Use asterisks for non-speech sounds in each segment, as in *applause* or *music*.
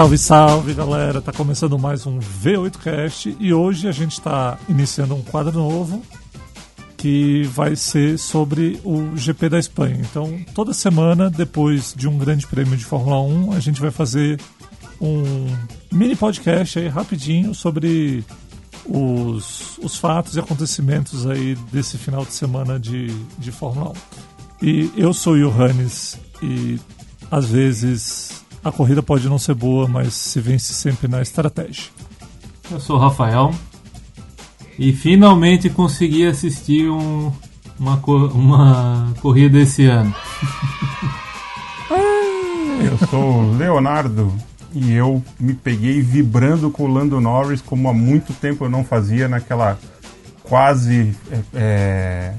Salve, salve galera! Tá começando mais um V8Cast e hoje a gente está iniciando um quadro novo que vai ser sobre o GP da Espanha. Então, toda semana, depois de um grande prêmio de Fórmula 1, a gente vai fazer um mini podcast aí rapidinho sobre os, os fatos e acontecimentos aí desse final de semana de, de Fórmula 1. E eu sou o Johannes e às vezes a corrida pode não ser boa, mas se vence sempre na estratégia. Eu sou o Rafael e finalmente consegui assistir um, uma, uma corrida esse ano. *laughs* Eu sou o Leonardo e eu me peguei vibrando com o Lando Norris como há muito tempo eu não fazia naquela quase é, é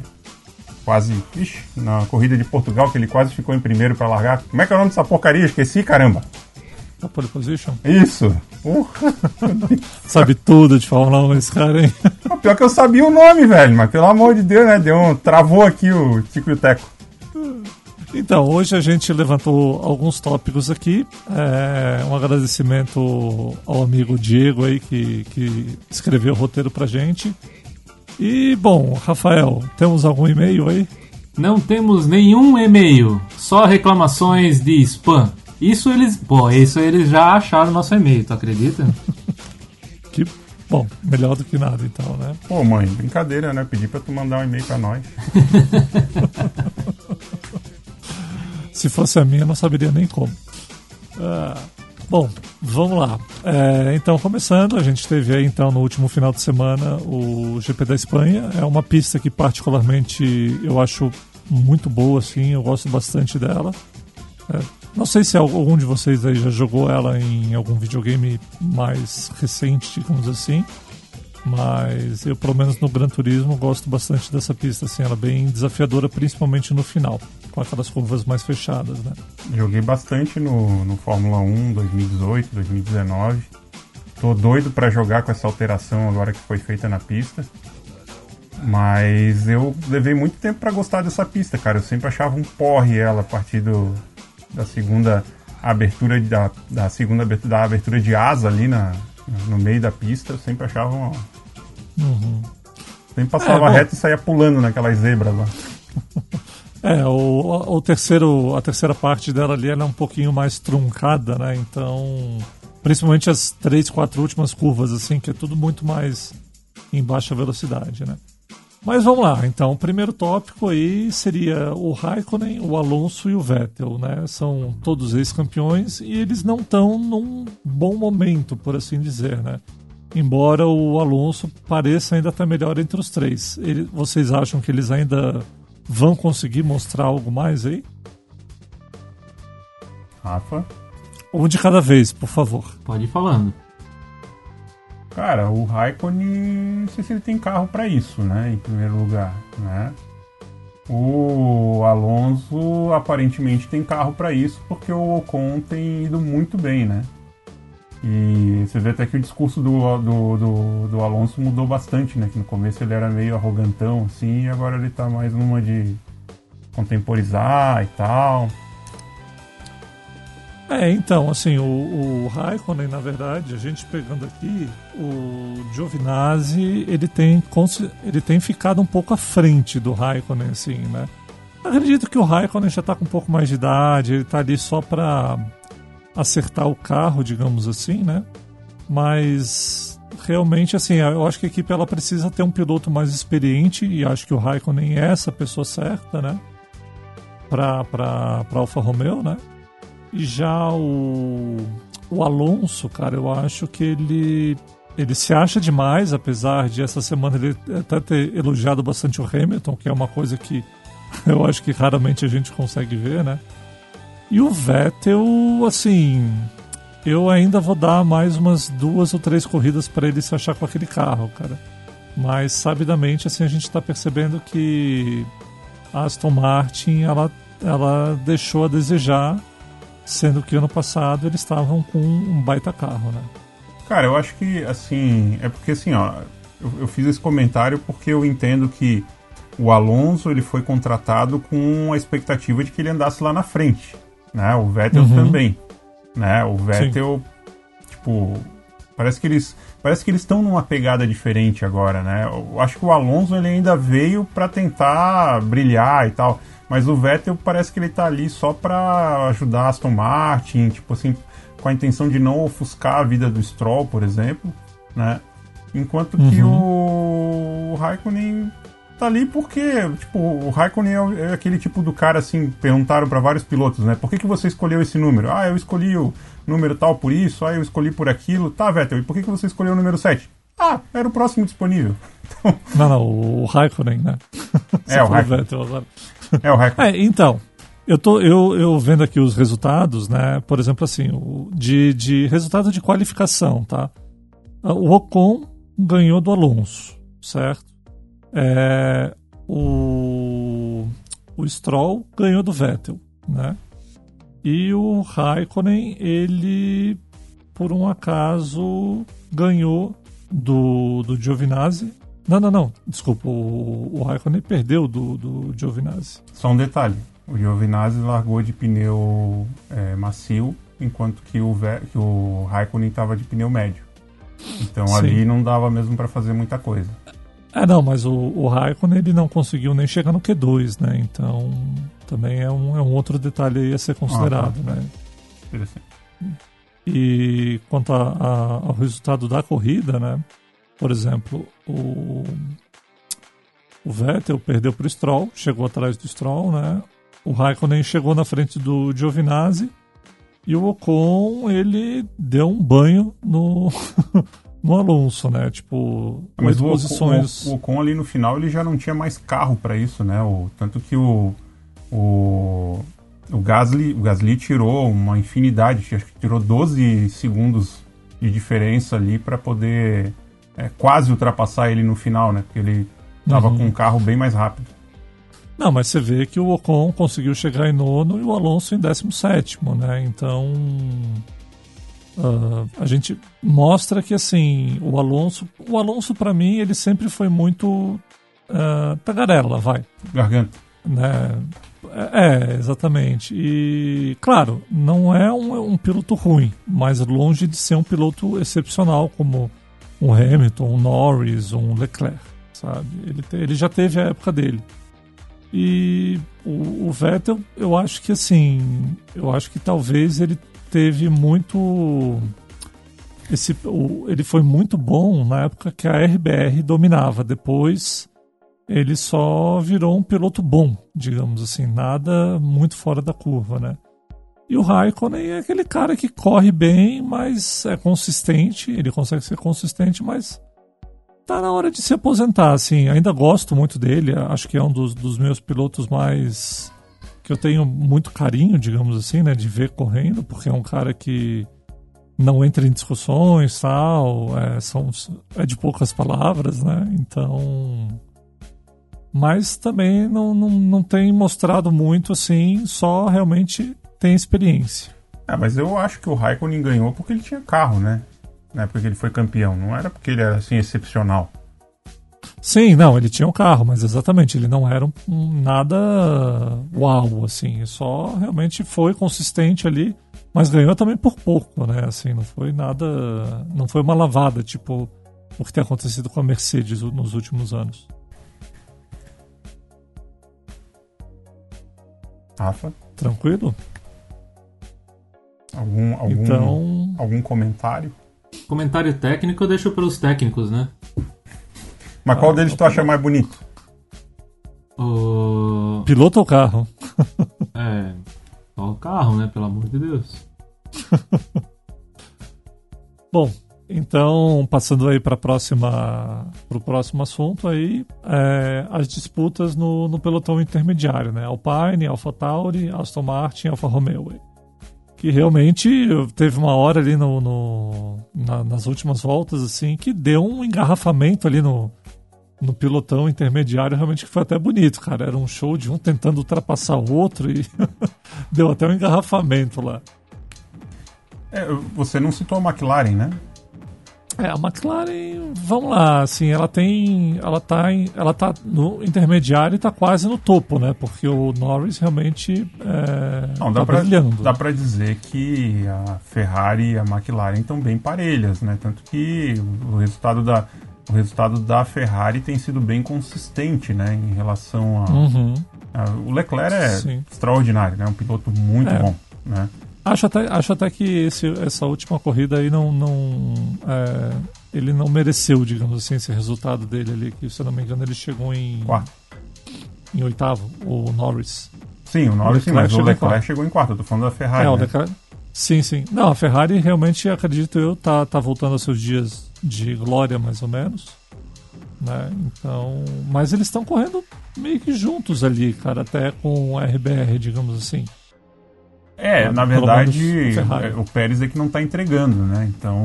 quase ixi, na corrida de Portugal que ele quase ficou em primeiro para largar. Como é que é o nome dessa porcaria? Esqueci, caramba. A pole position? Isso. *laughs* Sabe tudo de Fórmula 1 esse cara, hein? Pior que eu sabia o nome, velho, mas pelo amor de Deus, né? Deu um... Travou aqui o Tico e o Teco. Então, hoje a gente levantou alguns tópicos aqui. É, um agradecimento ao amigo Diego aí que, que escreveu o roteiro pra gente. E, bom, Rafael, temos algum e-mail aí? Não temos nenhum e-mail, só reclamações de spam. Isso eles. Pô, isso eles já acharam nosso e-mail, tu acredita? *laughs* que bom, melhor do que nada então, né? Pô, mãe, brincadeira, né? Pedi pra tu mandar um e-mail pra nós. *laughs* Se fosse a minha, eu não saberia nem como. Ah, bom, vamos lá. É, então, começando, a gente teve aí então no último final de semana o GP da Espanha. É uma pista que particularmente eu acho muito boa, assim, eu gosto bastante dela. É, não sei se algum de vocês aí já jogou ela em algum videogame mais recente, digamos assim. Mas eu, pelo menos no Gran Turismo, gosto bastante dessa pista, assim, ela é bem desafiadora, principalmente no final, com aquelas curvas mais fechadas, né? Joguei bastante no, no Fórmula 1 2018, 2019. Tô doido para jogar com essa alteração agora que foi feita na pista. Mas eu levei muito tempo para gostar dessa pista, cara. Eu sempre achava um porre ela a partir do, da segunda abertura da, da segunda da abertura de asa ali na, no meio da pista, eu sempre achava uma... Uhum. Sempre passava é, reto e saía pulando naquelas zebras lá. *laughs* É, o, o terceiro, a terceira parte dela ali ela é um pouquinho mais truncada, né? Então, principalmente as três, quatro últimas curvas, assim, que é tudo muito mais em baixa velocidade, né? Mas vamos lá, então, o primeiro tópico aí seria o Raikkonen, o Alonso e o Vettel, né? São todos ex-campeões e eles não estão num bom momento, por assim dizer, né? Embora o Alonso pareça ainda estar melhor entre os três. Ele, vocês acham que eles ainda vão conseguir mostrar algo mais aí? Rafa? Um de cada vez, por favor. Pode ir falando. Cara, o Raikkonen, não sei se ele tem carro para isso, né? Em primeiro lugar, né? O Alonso aparentemente tem carro para isso porque o Ocon tem ido muito bem, né? E você vê até que o discurso do, do, do, do, Alonso mudou bastante, né? Que no começo ele era meio arrogantão, assim, e agora ele tá mais numa de contemporizar e tal. É, então, assim, o, o Raikkonen, na verdade, a gente pegando aqui, o Giovinazzi, ele tem, ele tem ficado um pouco à frente do Raikkonen, assim, né? Acredito que o Raikkonen já está com um pouco mais de idade, ele está ali só para acertar o carro, digamos assim, né? Mas realmente, assim, eu acho que a equipe ela precisa ter um piloto mais experiente e acho que o Raikkonen é essa pessoa certa, né? Para Alfa Romeo, né? E já o, o Alonso, cara, eu acho que ele ele se acha demais, apesar de essa semana ele até ter elogiado bastante o Hamilton, que é uma coisa que *laughs* eu acho que raramente a gente consegue ver, né? E o Vettel, assim, eu ainda vou dar mais umas duas ou três corridas para ele se achar com aquele carro, cara. Mas sabidamente, assim, a gente está percebendo que a Aston Martin ela, ela deixou a desejar sendo que ano passado eles estavam com um baita carro, né? Cara, eu acho que, assim, é porque assim, ó, eu, eu fiz esse comentário porque eu entendo que o Alonso ele foi contratado com a expectativa de que ele andasse lá na frente, né? O Vettel uhum. também, né? O Vettel, tipo, parece que eles parece que eles estão numa pegada diferente agora, né? Eu acho que o Alonso ele ainda veio para tentar brilhar e tal, mas o Vettel parece que ele tá ali só para ajudar Aston Martin, tipo assim, com a intenção de não ofuscar a vida do Stroll, por exemplo, né? Enquanto que uhum. o Raikkonen tá ali porque, tipo, o Raikkonen é, é aquele tipo do cara, assim, perguntaram para vários pilotos, né? Por que, que você escolheu esse número? Ah, eu escolhi o número tal por isso, ah, eu escolhi por aquilo. Tá, Vettel, e por que, que você escolheu o número 7? Ah, era o próximo disponível. *laughs* Então... Não, não, o Raikkonen, né? *laughs* é, o Raikkonen. É o Raikkonen. É, então, eu tô eu, eu vendo aqui os resultados, né? Por exemplo, assim, de, de resultado de qualificação, tá? O Ocon ganhou do Alonso, certo? É, o, o Stroll ganhou do Vettel, né? E o Raikkonen, ele, por um acaso, ganhou do, do Giovinazzi. Não, não, não, desculpa, o, o Raikkonen perdeu do, do Giovinazzi. Só um detalhe, o Giovinazzi largou de pneu é, macio, enquanto que o, que o Raikkonen estava de pneu médio. Então Sim. ali não dava mesmo para fazer muita coisa. É, não, mas o, o Raikkonen ele não conseguiu nem chegar no Q2, né? Então também é um, é um outro detalhe a ser considerado, ah, tá. né? Interessante. E quanto a, a, ao resultado da corrida, né? Por exemplo, o, o Vettel perdeu para o Stroll, chegou atrás do Stroll, né? O Raikkonen chegou na frente do Giovinazzi e o Ocon ele deu um banho no *laughs* no Alonso, né? Tipo, mas o posições. O, o, Ocon ali no final ele já não tinha mais carro para isso, né? O, tanto que o o o Gasly, o Gasly tirou uma infinidade, acho que tirou 12 segundos de diferença ali para poder é, quase ultrapassar ele no final, né? Porque ele estava uhum. com um carro bem mais rápido. Não, mas você vê que o Ocon conseguiu chegar em nono e o Alonso em décimo sétimo, né? Então Uh, a gente mostra que assim o Alonso, o Alonso para mim ele sempre foi muito uh, tagarela, vai. Garganta. Né? É, exatamente. E claro, não é um, um, piloto ruim, mas longe de ser um piloto excepcional como um Hamilton, um Norris, um Leclerc, sabe? Ele, te, ele já teve a época dele. E o, o Vettel, eu acho que assim, eu acho que talvez ele teve muito. Esse, o, ele foi muito bom na época que a RBR dominava. Depois ele só virou um piloto bom, digamos assim, nada muito fora da curva, né? E o Raikkonen é aquele cara que corre bem, mas é consistente, ele consegue ser consistente, mas tá na hora de se aposentar, assim. Ainda gosto muito dele, acho que é um dos, dos meus pilotos mais que eu tenho muito carinho, digamos assim, né, de ver correndo, porque é um cara que não entra em discussões, tal, é, são, é de poucas palavras, né? Então, mas também não, não, não tem mostrado muito assim, só realmente tem experiência. É, mas eu acho que o Raikkonen ganhou porque ele tinha carro, né? Na época que ele foi campeão, não era porque ele era assim excepcional. Sim, não, ele tinha um carro, mas exatamente, ele não era um, um, nada uau, assim, só realmente foi consistente ali, mas ganhou também por pouco, né, assim, não foi nada, não foi uma lavada, tipo o que tem acontecido com a Mercedes nos últimos anos. Rafa? Tranquilo? Algum, algum, então... algum comentário? Comentário técnico eu deixo para os técnicos, né? Mas qual deles tu acha mais bonito? O... Piloto ou carro? é. Só o carro, né? Pelo amor de Deus. *laughs* Bom, então passando aí para próxima para o próximo assunto aí é, as disputas no, no pelotão intermediário, né? Alpine, AlphaTauri, Aston Martin, Alfa Romeo. Que realmente teve uma hora ali no, no na, nas últimas voltas assim que deu um engarrafamento ali no no pilotão intermediário realmente foi até bonito, cara. Era um show de um tentando ultrapassar o outro e *laughs* deu até um engarrafamento lá. É, você não citou a McLaren, né? É, a McLaren, vamos lá, assim, ela tem, ela tá, em, ela tá no intermediário e tá quase no topo, né? Porque o Norris realmente é, Não, dá tá pra, brilhando. dá pra dizer que a Ferrari e a McLaren estão bem parelhas, né? Tanto que o resultado da, o resultado da Ferrari tem sido bem consistente, né? Em relação a... Uhum. a- o Leclerc é Sim. extraordinário, né? Um piloto muito É. bom, né? Acho até, acho até que esse, essa última corrida aí não. não é, ele não mereceu, digamos assim, esse resultado dele ali, que se eu não me engano ele chegou em, Quarto. em oitavo, o Norris. Sim, o Norris sim, Leclerc mas o Leclerc chegou em quarto. Eu tô falando da Ferrari, é, o né? Leclerc- Sim, sim. Não, a Ferrari realmente, acredito eu, tá, tá voltando aos seus dias de glória, mais ou menos. Né? Então. Mas eles estão correndo meio que juntos ali, cara, até com a RBR, digamos assim. É, Ah, na pelo verdade, é, o Pérez é que não está entregando, né? Então,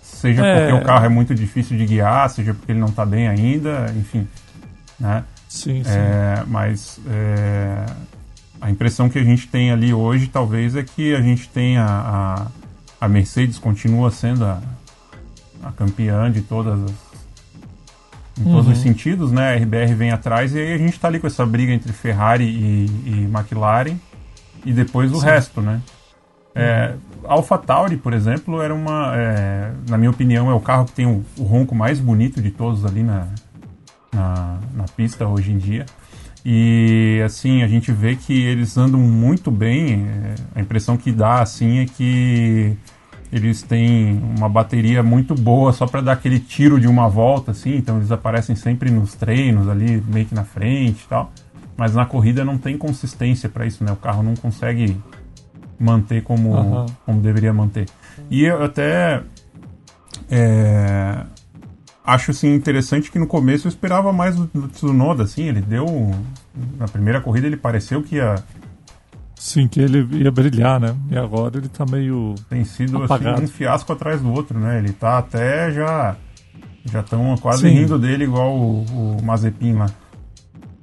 seja É. porque o carro é muito difícil de guiar, seja porque ele não está bem ainda, enfim, né? Sim, sim. É, mas é, a impressão que a gente tem ali hoje, talvez, é que a gente tem a, a, a Mercedes continua sendo a, a campeã de todas as em todos Uhum. os sentidos, né? A RBR vem atrás e aí a gente tá ali com essa briga entre Ferrari e, e McLaren e depois o Sim. resto, né? É, Alpha Tauri, por exemplo, era uma, é, na minha opinião, é o carro que tem o, o ronco mais bonito de todos ali na, na, na pista hoje em dia. E assim, a gente vê que eles andam muito bem. é, a impressão que dá assim é que eles têm uma bateria muito boa só para dar aquele tiro de uma volta, assim. Então eles aparecem sempre nos treinos ali, meio que na frente e tal. Mas na corrida não tem consistência para isso, né? O carro não consegue manter como, Aham. como deveria manter. E eu até é, acho assim interessante que no começo eu esperava mais do, do Tsunoda, assim, ele deu na primeira corrida ele pareceu que ia Sim, que ele ia brilhar, né? E agora ele tá meio. tem sido Apagado. assim, um fiasco atrás do outro, né? Ele tá até já já estão quase Sim. rindo dele igual o, o Mazepin lá.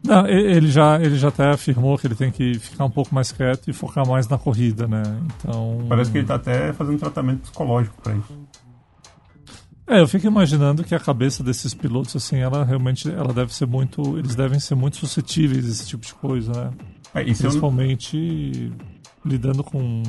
Não, ele já, ele já até afirmou que ele tem que ficar um pouco mais quieto e focar mais na corrida, né? Então. Parece que ele tá até fazendo tratamento psicológico para isso. É, eu fico imaginando que a cabeça desses pilotos, assim, ela realmente ela deve ser muito. Eles devem ser muito suscetíveis a esse tipo de coisa, né? É, e se eu, Principalmente lidando com.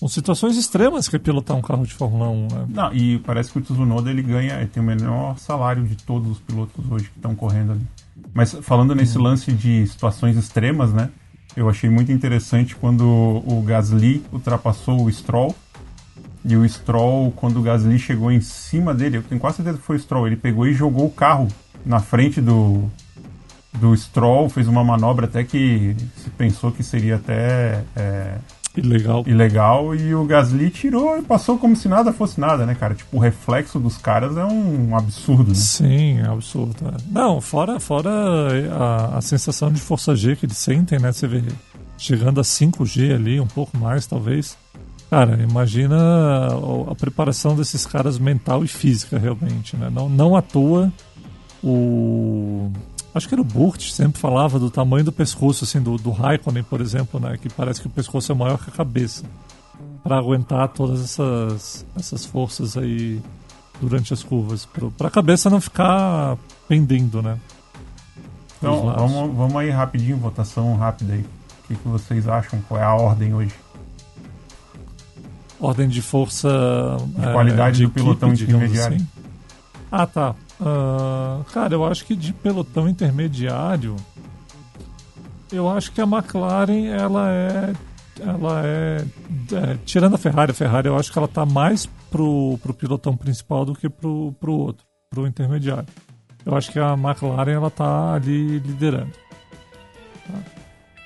com situações extremas que é pilotar um carro de Fórmula 1, né? Não, e parece que o Tsunoda ele ganha, ele tem o menor salário de todos os pilotos hoje que estão correndo ali. Mas falando nesse lance de situações extremas, né? Eu achei muito interessante quando o Gasly ultrapassou o Stroll. E o Stroll, quando o Gasly chegou em cima dele, eu tenho quase certeza que foi o Stroll, ele pegou e jogou o carro na frente do, do Stroll, fez uma manobra até que se pensou que seria até é, Ilegal. ilegal e o Gasly tirou e passou como se nada fosse nada, né, cara? Tipo, o reflexo dos caras é um absurdo, né? Sim, é absurdo. é. Não, fora, fora a, a sensação de força G que eles sentem, né? Você vê chegando a 5G ali, um pouco mais talvez. Cara, imagina a, a preparação desses caras mental e física, realmente, né? Não, não à toa o. Acho que era o Burt sempre falava do tamanho do pescoço, assim, do, do Raikkonen, por exemplo, né? Que parece que o pescoço é maior que a cabeça. Para aguentar todas essas, essas forças aí durante as curvas. Para a cabeça não ficar pendendo, né? Então, vamos, vamos aí rapidinho, votação rápida aí. O que, que vocês acham? Qual é a ordem hoje? Ordem de força. De é, qualidade de do pelotão digamos intermediário. assim. Ah, tá. Ah, cara, eu acho que de pelotão intermediário. Eu acho que a McLaren, ela é. Ela é, é, Tirando a Ferrari, a Ferrari eu acho que ela tá mais pro, pro pilotão principal do que pro, pro outro, pro intermediário. Eu acho que a McLaren ela tá ali liderando.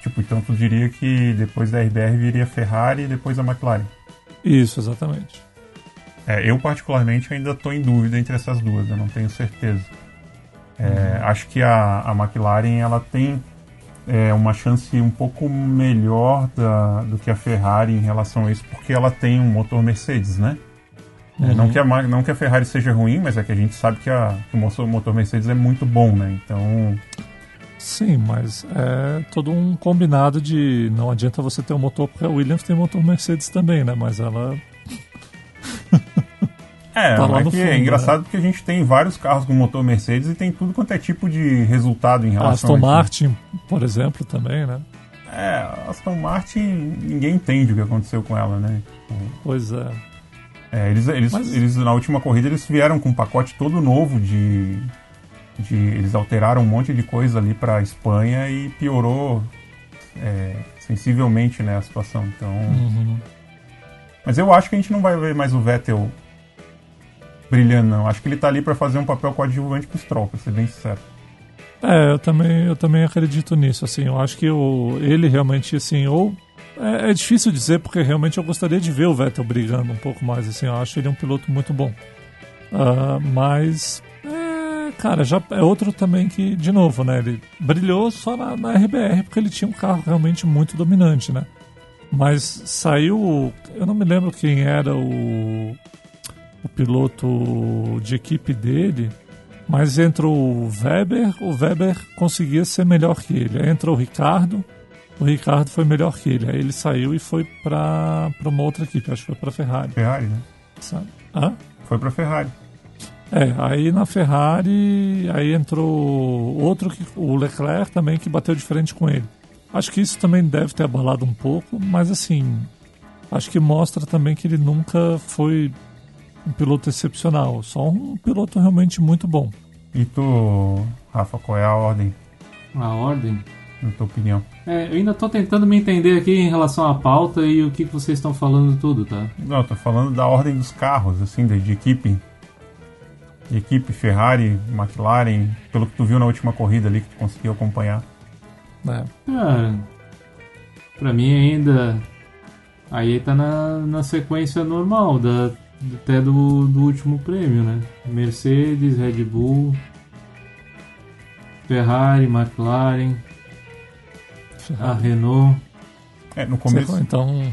Tipo, então tu diria que depois da RBR viria a Ferrari e depois a McLaren. Isso, exatamente. É, eu particularmente ainda estou em dúvida entre essas duas, eu não tenho certeza. É, Acho que a, a McLaren ela tem é, uma chance um pouco melhor da- do que a Ferrari em relação a isso, porque ela tem um motor Mercedes, né? Uhum. não, que a, não que a Ferrari seja ruim, mas é que a gente sabe que, a- que o motor, o motor Mercedes é muito bom, né? Então, Sim, mas é todo um combinado de não adianta você ter um motor, porque a Williams tem motor Mercedes também, né? Mas ela. *laughs* É, tá é, que fundo, é engraçado né? porque a gente tem vários carros com motor Mercedes e tem tudo quanto é tipo de resultado em A relação Aston a isso. Martin, por exemplo, também, né? É, a Aston Martin, ninguém entende o que aconteceu com ela, né? Pois é. É, eles, eles, Mas- eles, na última corrida, eles vieram com um pacote todo novo de. de eles alteraram um monte de coisa ali pra Espanha e piorou é, sensivelmente né, a situação. Então. Uhum. Mas eu acho que a gente não vai ver mais o Vettel brilhando, não. Acho que ele tá ali pra fazer um papel coadjuvante com o Stroll, pra ser bem sincero. É, eu também, eu também acredito nisso, assim, eu acho que o, ele realmente, assim, ou... É, é difícil dizer, porque realmente eu gostaria de ver o Vettel brigando um pouco mais, assim, eu acho ele um piloto muito bom. Ah, mas, é, cara, já é outro também que, de novo, né, ele brilhou só na, na RBR, porque ele tinha um carro realmente muito dominante, né. Mas saiu, eu não me lembro quem era o, o piloto de equipe dele, mas entrou o Weber, o Weber conseguia ser melhor que ele. Entrou o Ricardo, o Ricardo foi melhor que ele. Aí ele saiu e foi para uma outra equipe, acho que foi para Ferrari. Ferrari, né? Sabe? Hã? Foi pra Ferrari. É, aí na Ferrari, aí entrou outro, que, o Leclerc também, que bateu de frente com ele. Acho que isso também deve ter abalado um pouco, mas assim, acho que mostra também que ele nunca foi um piloto excepcional, só um piloto realmente muito bom. E tu, Rafa, qual é a ordem, A ordem. na tua opinião? É, eu ainda tô tentando me entender aqui em relação à pauta e o que, que vocês estão falando tudo, tá? Não, eu tô falando da ordem dos carros, assim, de, de equipe. De equipe, Ferrari, McLaren, pelo que tu viu na última corrida ali que tu conseguiu acompanhar. Né? Cara, pra mim ainda. Aí tá na, na sequência normal da, até do, do último prêmio, né? Mercedes, Red Bull, Ferrari, McLaren, a Renault. É, no começo, Então,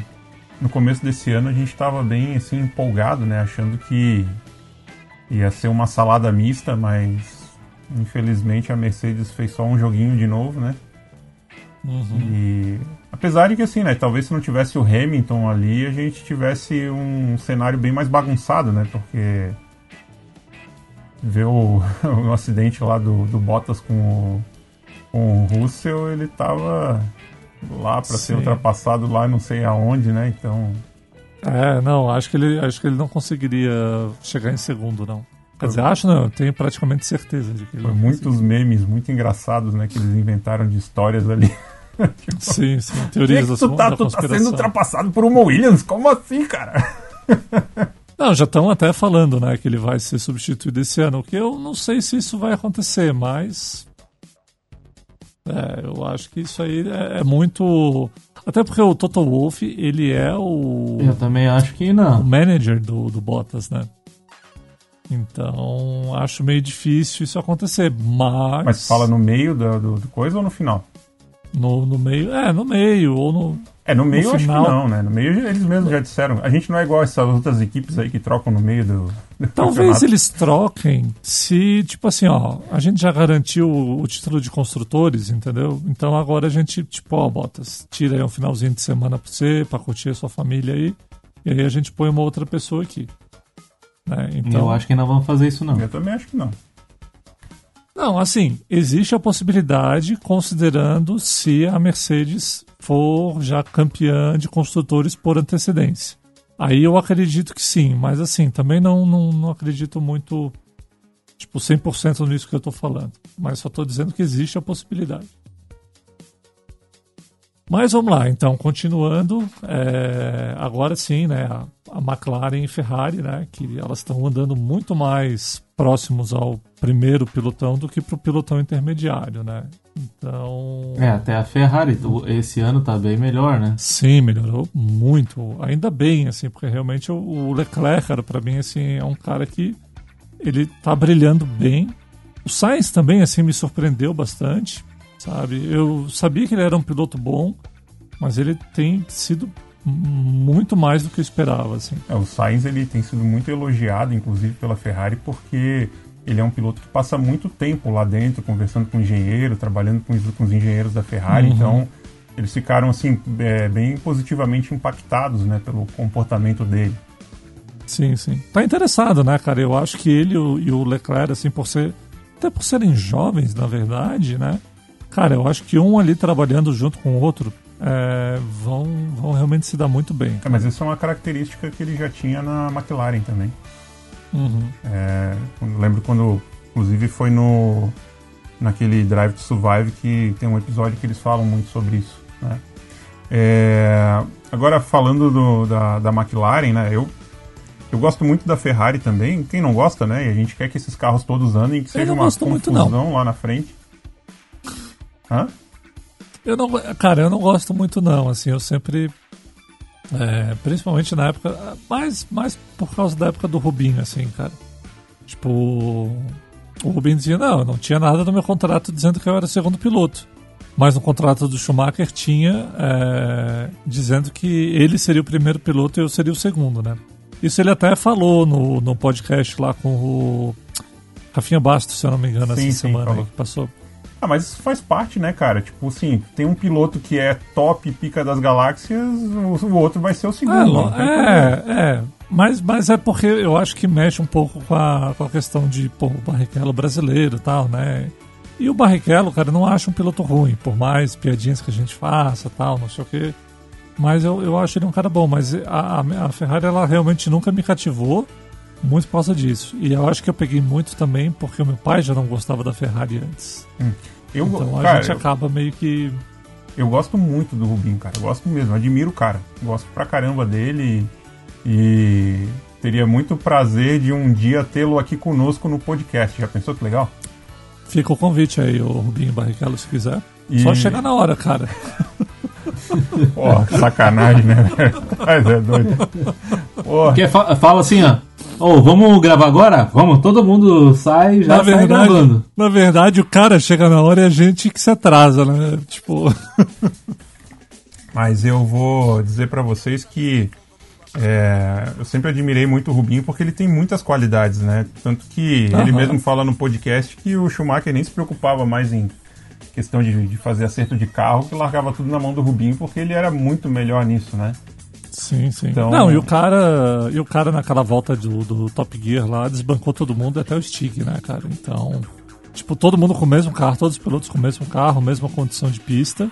no começo desse ano a gente estava bem assim empolgado, né, achando que ia ser uma salada mista, mas infelizmente a Mercedes fez só um joguinho de novo, né? Uhum. E apesar de que assim, né, talvez se não tivesse o Hamilton ali, a gente tivesse um cenário bem mais bagunçado, né? Porque ver o, *laughs* o acidente lá do, do Bottas com o, com o Russell, ele tava lá para ser ultrapassado lá não sei aonde, né? Então, É, não, acho que ele acho que ele não conseguiria chegar em segundo, não. Quer dizer, acho não, eu tenho praticamente certeza de que ele foi muitos memes muito engraçados, né, que eles inventaram de histórias ali. *laughs* *laughs* Sim, sim, Por que, teorias que da, tu tá, da tu tá sendo ultrapassado por uma Williams? Como assim, cara? *laughs* Não, já estão até falando, né, que ele vai ser substituído esse ano, o que eu não sei se isso vai acontecer, mas é, eu acho que isso aí é, é muito até porque o Toto Wolff, ele é o Eu também acho que o não. manager do, do Bottas, né? Então, acho meio difícil isso acontecer, mas Mas fala no meio do, do, do coisa ou no final? No, no meio, é, no meio ou no É, no meio No eu acho final- que não, né? No meio eles mesmos já disseram. A gente não é igual essas outras equipes aí que trocam no meio do. do Talvez campeonato. eles troquem se, tipo assim, ó, a gente já garantiu o, o título de construtores, entendeu? Então agora a gente, tipo, ó, Botas, tira aí um finalzinho de semana pra você, pra curtir a sua família aí, e aí a gente põe uma outra pessoa aqui. Né? Então, Eu acho que não vamos fazer isso, não. Eu também acho que não. Não, assim, existe a possibilidade, considerando se a Mercedes for já campeã de construtores por antecedência. Aí eu acredito que sim, mas assim, também não, não, não acredito muito, tipo, 100% nisso que eu tô falando. Mas só tô dizendo que existe a possibilidade. Mas vamos lá, então, continuando, é, agora sim, né, a, a McLaren e Ferrari, né, que elas estão andando muito mais próximos ao primeiro pilotão do que para o pilotão intermediário, né? Então, É, até a Ferrari esse ano tá bem melhor, né? sim, melhorou muito, ainda bem, assim, porque realmente o, Leclerc, cara, para mim, assim, é um cara que ele tá brilhando bem. O Sainz também, assim, me surpreendeu bastante, sabe? Eu sabia que ele era um piloto bom, mas ele tem sido muito mais do que eu esperava, assim. É, o Sainz ele tem sido muito elogiado, inclusive pela Ferrari, porque ele é um piloto que passa muito tempo lá dentro, conversando com o engenheiro, trabalhando com os, com os engenheiros da Ferrari. Uhum. Então, eles ficaram assim é, bem positivamente impactados, né, pelo comportamento dele. Sim, sim. Tá interessado, né, cara? Eu acho que ele e o Leclerc, assim, por ser. Até por serem jovens, na verdade, né? Cara, eu acho que um ali trabalhando junto com o outro é, vão, vão realmente se dar muito bem. É, mas isso é uma característica que ele já tinha na McLaren também. Uhum. É, lembro quando, inclusive, foi no naquele Drive to Survive que tem um episódio que eles falam muito sobre isso. Né? É, agora falando do, da, da McLaren, né? Eu eu gosto muito da Ferrari também. Quem não gosta, né? E a gente quer que esses carros todos andem, que seja uma confusão muito, lá na frente. Hã? Eu não, cara, eu não gosto muito não, assim, eu sempre é, principalmente na época, mais, mais por causa da época do Rubinho, assim, cara. Tipo, o Rubinho dizia, não, eu não tinha nada no meu contrato dizendo que eu era segundo piloto. Mas no contrato do Schumacher tinha é, dizendo que ele seria o primeiro piloto e eu seria o segundo, né? Isso ele até falou no, no podcast lá com o Rafinha Bastos, se eu não me engano, sim, essa sim, semana que passou. Ah, mas isso faz parte, né, cara? Tipo assim, tem um piloto que é top pica das galáxias, o, o outro vai ser o segundo. É, é, é, Mas, mas é porque eu acho que mexe um pouco com a, com a questão de, pô, o Barrichello brasileiro e tal, né? E o Barrichello, cara, não acha um piloto ruim, por mais piadinhas que a gente faça tal, não sei o quê. Mas eu, eu acho ele um cara bom. Mas a, a Ferrari, ela realmente nunca me cativou muito por causa disso. E eu acho que eu peguei muito também porque o meu pai já não gostava da Ferrari antes. Hum. Eu, então a cara, gente acaba meio que. Eu gosto muito do Rubinho, cara. Eu gosto mesmo, admiro o cara. Gosto pra caramba dele e teria muito prazer de um dia tê-lo aqui conosco no podcast. Já pensou que legal? Fica o convite aí, o Rubinho Barrichello, se quiser. E... Só chegar na hora, cara. *laughs* Porra, sacanagem, né? *laughs* Mas é doido. Porra. Porque fala assim, ó. Ô, oh, vamos gravar agora? Vamos, todo mundo sai já na sai verdade, gravando. Na verdade, o cara chega na hora e a gente que se atrasa, né? Tipo. *laughs* Mas eu vou dizer para vocês que é, eu sempre admirei muito o Rubinho porque ele tem muitas qualidades, né? Tanto que ele mesmo fala no podcast que o Schumacher nem se preocupava mais em questão de, de fazer acerto de carro, que largava tudo na mão do Rubinho porque ele era muito melhor nisso, né? Sim, sim. Então... Não, e o cara, e o cara naquela volta do, do Top Gear lá desbancou todo mundo, até o Stick, né, cara? Então, tipo, todo mundo com o mesmo carro, todos os pilotos com o mesmo carro, mesma condição de pista.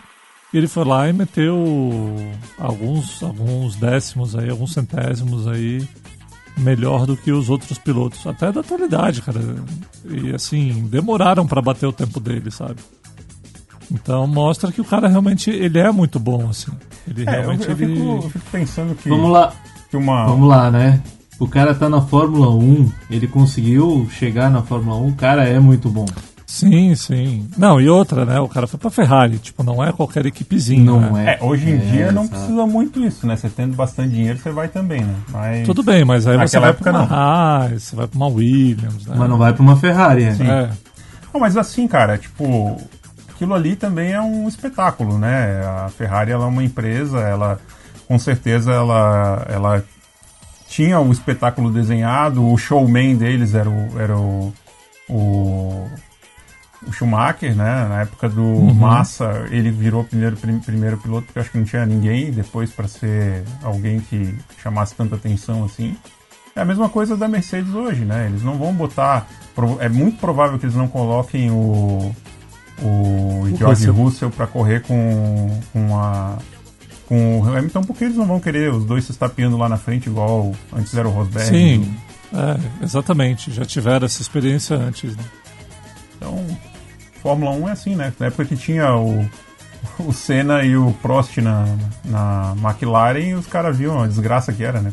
E ele foi lá e meteu alguns, alguns décimos aí, alguns centésimos aí melhor do que os outros pilotos, até da atualidade, cara. E assim, demoraram para bater o tempo dele, sabe? Então mostra que o cara realmente ele é muito bom, assim. Ele é, realmente eu, eu, ele... fico, eu, fico, pensando que. Vamos lá. Que uma... Vamos lá, né? O cara tá na Fórmula 1, ele conseguiu chegar na Fórmula 1, o cara é muito bom. Sim, sim. Não, e outra, né? O cara foi pra Ferrari, tipo, não é qualquer equipezinha. Não né? é. é. Hoje em é, dia não precisa muito isso, né? Você tendo bastante dinheiro, você vai também, né? Mas... Tudo bem, mas aí você vai época, pra uma não. Haas, você vai pra uma Williams, né? Mas não vai pra uma Ferrari, né? É. Não, mas assim, cara, tipo, aquilo ali também é um espetáculo, né? A Ferrari ela é uma empresa, ela com certeza ela, ela tinha o espetáculo desenhado, o showman deles era o, era o, o, o Schumacher, né? Na época do uhum. Massa, ele virou primeiro, primeiro piloto, porque acho que não tinha ninguém depois para ser alguém que chamasse tanta atenção assim. É a mesma coisa da Mercedes hoje, né? Eles não vão botar. É muito provável que eles não coloquem o, o, o George Russell, Russell para correr com, com a com o Hamilton porque eles não vão querer os dois se estapeando lá na frente igual antes era o Rosberg. Sim, é, exatamente. Já tiveram essa experiência antes. Né? Então, Fórmula 1 é assim, né? Na época que tinha o, o Senna e o Prost na, na McLaren, os caras viam a desgraça que era, né?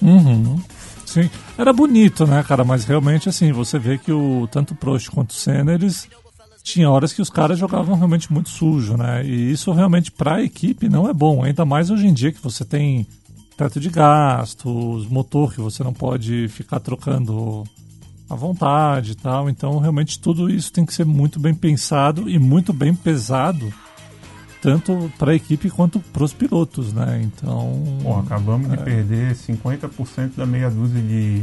Uhum. Sim, era bonito, né, cara? Mas realmente, assim, você vê que o tanto o Prost quanto o Senna, eles tinha horas que os caras jogavam realmente muito sujo, né? E isso realmente para a equipe não é bom, ainda mais hoje em dia que você tem teto de gastos, motor que você não pode ficar trocando à vontade e tal. Então, realmente tudo isso tem que ser muito bem pensado e muito bem pesado, tanto para a equipe quanto para os pilotos, né? Então, Bom, acabamos é... de perder 50% da meia dúzia de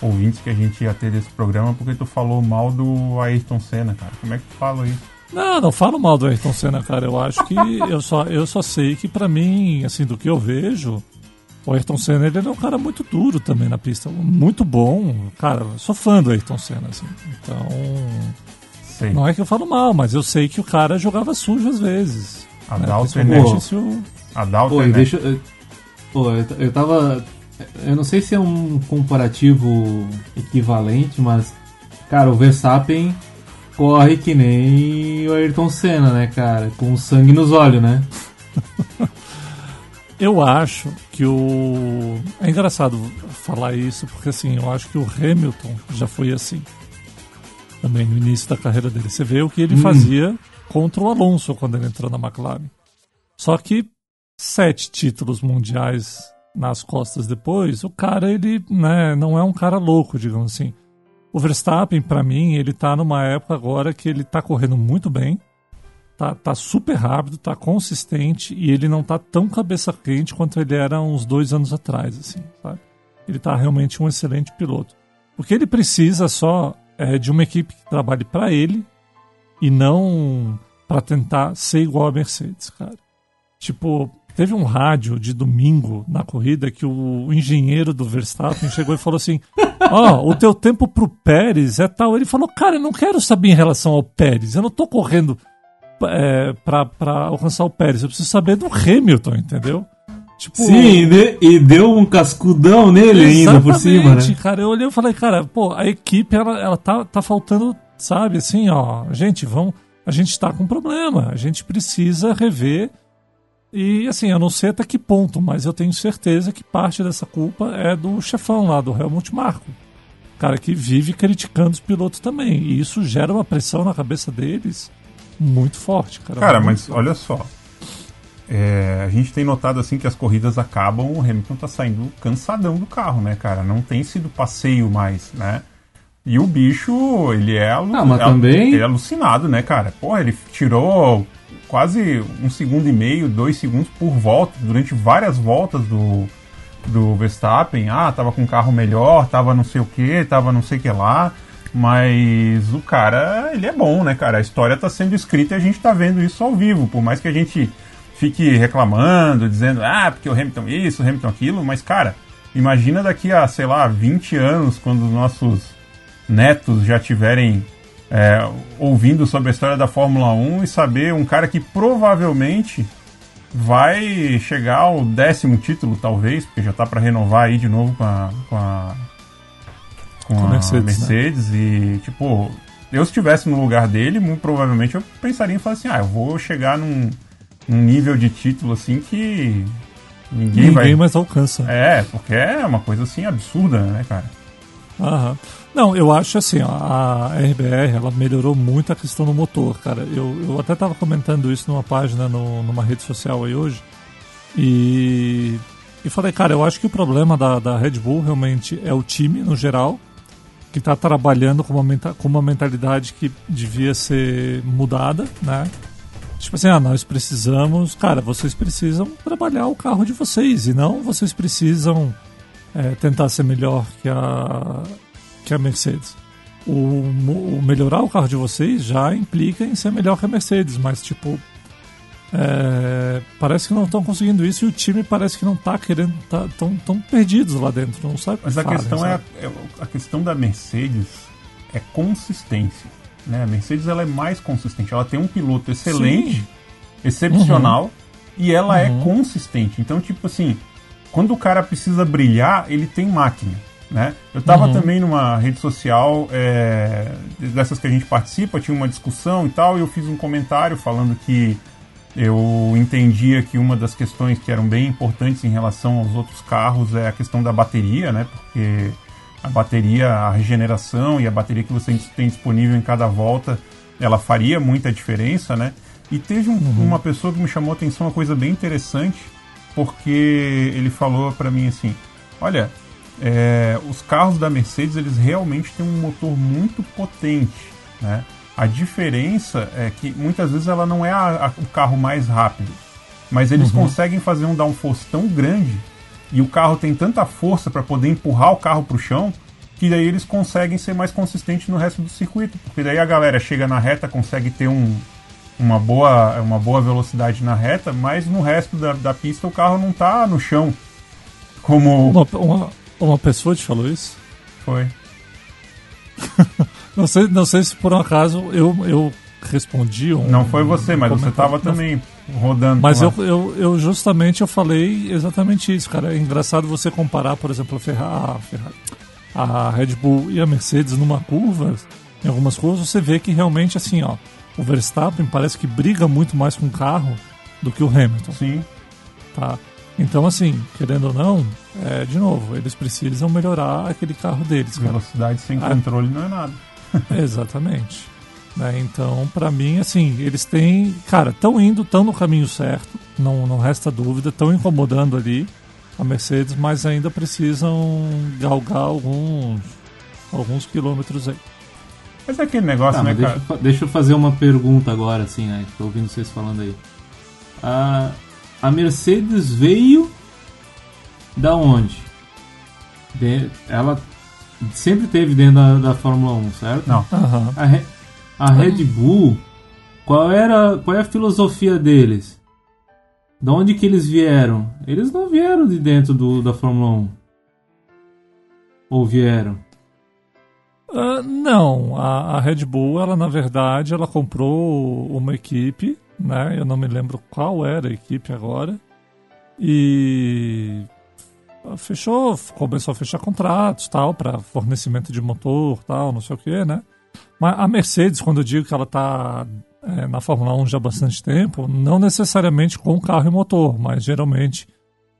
ouvintes que a gente ia ter desse programa porque tu falou mal do Ayrton Senna, cara. Como é que tu fala isso? Não, não falo mal do Ayrton Senna, cara. Eu acho que *laughs* eu só, eu só sei que para mim, assim, do que eu vejo, O Ayrton Senna ele é um cara muito duro também na pista, muito bom. Cara, sou fã do Ayrton Senna, assim. Então. Sim. Não é que eu falo mal, mas eu sei que o cara jogava sujo às vezes. Adalto né? o... Adalto Pô, deixa... Pô, eu, eu tava. Eu não sei se é um comparativo equivalente, mas. Cara, o Verstappen corre que nem o Ayrton Senna, né, cara? Com sangue nos olhos, né? *laughs* Eu acho que o. É engraçado falar isso, porque assim, eu acho que o Hamilton já foi assim. Também no início da carreira dele. Você vê o que ele hum. fazia contra o Alonso quando ele entrou na McLaren. Só que sete títulos mundiais nas costas depois, o cara, ele né, não é um cara louco, digamos assim. O Verstappen, para mim, ele tá numa época agora que ele tá correndo muito bem tá, tá super rápido, tá consistente e ele não tá tão cabeça quente quanto ele era uns dois anos atrás, assim, sabe? Ele tá realmente um excelente piloto. O que ele precisa só é de uma equipe que trabalhe para ele e não para tentar ser igual a Mercedes, cara. Tipo, teve um rádio de domingo na corrida que o engenheiro do Verstappen chegou e falou assim: Ó, oh, o teu tempo pro Pérez é tal. Ele falou: Cara, eu não quero saber em relação ao Pérez, eu não tô correndo é, para alcançar o Pérez. Eu preciso saber do Hamilton, entendeu? Tipo, Sim, e deu um cascudão nele ainda por cima, né? cara. Eu olhei e falei, cara, pô, a equipe, ela, ela tá, tá faltando, sabe, assim, ó, gente, vamos, a gente tá com problema, a gente precisa rever. E, assim, eu não sei até que ponto, mas eu tenho certeza que parte dessa culpa é do chefão lá, do Helmut Marko. Cara que vive criticando os pilotos também. E isso gera uma pressão na cabeça deles muito forte, cara. Cara, mas forte. olha só. É, a gente tem notado assim que as corridas acabam, o Hamilton tá saindo cansadão do carro, né, cara? Não tem sido passeio mais, né? E o bicho, ele é, alu ah, mas é, também... ele é alucinado, né, cara? Porra, ele tirou quase um segundo e meio, dois segundos por volta, durante várias voltas do, do Verstappen. Ah, tava com um carro melhor, tava não sei o que, tava não sei o que lá. Mas o cara, ele é bom, né, cara? A história tá sendo escrita e a gente tá vendo isso ao vivo. Por mais que a gente fique reclamando, dizendo, ah, porque o Hamilton isso, o Hamilton aquilo, mas, cara, imagina daqui a, sei lá, 20 anos, quando os nossos netos já tiverem é, ouvindo sobre a história da Fórmula 1 e saber um cara que provavelmente vai chegar ao décimo título, talvez, porque já tá para renovar aí de novo com a, com a com, com a Mercedes, Mercedes né? e, tipo, eu se estivesse no lugar dele, muito provavelmente eu pensaria em falar assim, ah, eu vou chegar num, num nível de título assim que ninguém, ninguém vai... mais alcança. É, porque é uma coisa assim absurda, né, cara? Aham. Não, eu acho assim, a RBR ela melhorou muito a questão do motor, cara. Eu, eu até estava comentando isso numa página, no, numa rede social aí hoje. E, e falei, cara, eu acho que o problema da, da Red Bull realmente é o time no geral que está trabalhando com uma, com uma mentalidade que devia ser mudada, né? Tipo assim, ah, nós precisamos, cara, vocês precisam trabalhar o carro de vocês e não vocês precisam é, tentar ser melhor que a, que a Mercedes. O, o melhorar o carro de vocês já implica em ser melhor que a Mercedes, mas tipo, é, parece que não estão conseguindo isso e o time parece que não está querendo, tá, tão, tão perdidos lá dentro, não sabe Mas a questão é a, é a, questão da Mercedes é consistência. Né? A Mercedes ela é mais consistente, ela tem um piloto excelente, Sim. excepcional uhum. e ela é uhum. é consistente. Então, tipo assim, quando o cara precisa brilhar, ele tem máquina. Né? Eu estava uhum. também numa rede social é, dessas que a gente participa, tinha uma discussão e tal, e eu fiz um comentário falando que eu entendia que uma das questões que eram bem importantes em relação aos outros carros é a questão da bateria, né? Porque a bateria, a regeneração e a bateria que você tem disponível em cada volta, ela faria muita diferença, né? E teve um, uhum. uma pessoa que me chamou a atenção uma coisa bem interessante, porque ele falou para mim assim: olha, é, os carros da Mercedes eles realmente têm um motor muito potente, né? A diferença é que muitas vezes ela não é a, a, o carro mais rápido, mas eles uhum. conseguem fazer um downforce tão grande e o carro tem tanta força para poder empurrar o carro para o chão que daí eles conseguem ser mais consistentes no resto do circuito, porque daí a galera chega na reta, consegue ter um, uma, boa, uma boa velocidade na reta, mas no resto da, da pista o carro não está no chão como. Uma, uma, uma pessoa te falou isso? Foi. *laughs* não, sei, não sei se por um acaso eu, eu respondi um, Não foi você, mas você estava também rodando. Mas eu, eu, eu, justamente eu falei exatamente isso, cara. É engraçado você comparar, por exemplo, a Ferrari, a, Ferrari, a Red Bull e a Mercedes numa curva, em algumas curvas, você vê que realmente assim, ó, o Verstappen parece que briga muito mais com o carro do que o Hamilton. Sim. Tá. Então, assim, querendo ou não, é, de novo, eles precisam melhorar aquele carro deles. Cara. Velocidade sem ah. controle não é nada. *laughs* Exatamente. Né? Então, para mim, assim, eles têm. Cara, estão indo, estão no caminho certo, não, não resta dúvida, estão incomodando ali a Mercedes, mas ainda precisam galgar alguns, alguns quilômetros aí. Mas é aquele negócio, tá, né, deixa, cara? Deixa eu fazer uma pergunta agora, assim, né? Tô ouvindo vocês falando aí. A, a Mercedes veio da onde? De, ela sempre teve dentro da, da Fórmula 1, certo? Não. Uhum. A, a Red Bull, qual era qual é a filosofia deles? De onde que eles vieram? Eles não vieram de dentro do, da Fórmula 1. Ou vieram? Uh, não, a, a, Red Bull, ela na verdade, ela comprou uma equipe, né? Eu não me lembro qual era a equipe agora. E fechou, começou a fechar contratos, tal, para fornecimento de motor, tal, não sei o que, né? Mas a Mercedes, quando eu digo que ela está é, na Fórmula 1 já há bastante tempo, não necessariamente com carro e motor, mas geralmente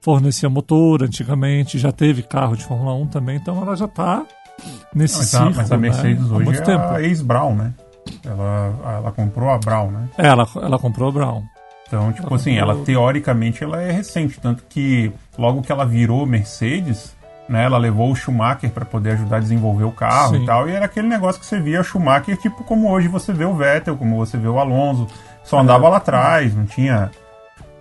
fornecia motor antigamente, já teve carro de Fórmula 1 também, então ela já está nesse mas ciclo. A, mas a Mercedes né? hoje é tempo. a ex-Brown, né? Ela, ela comprou a Brown, né? É, ela, ela comprou a Brown. Então, tipo ela assim, comprou... ela teoricamente ela é recente, tanto que logo que ela virou Mercedes, né, ela levou o Schumacher para poder ajudar a desenvolver o carro Sim. e tal, e era aquele negócio que você via Schumacher, tipo como hoje você vê o Vettel, como você vê o Alonso, só andava é. lá atrás, não tinha...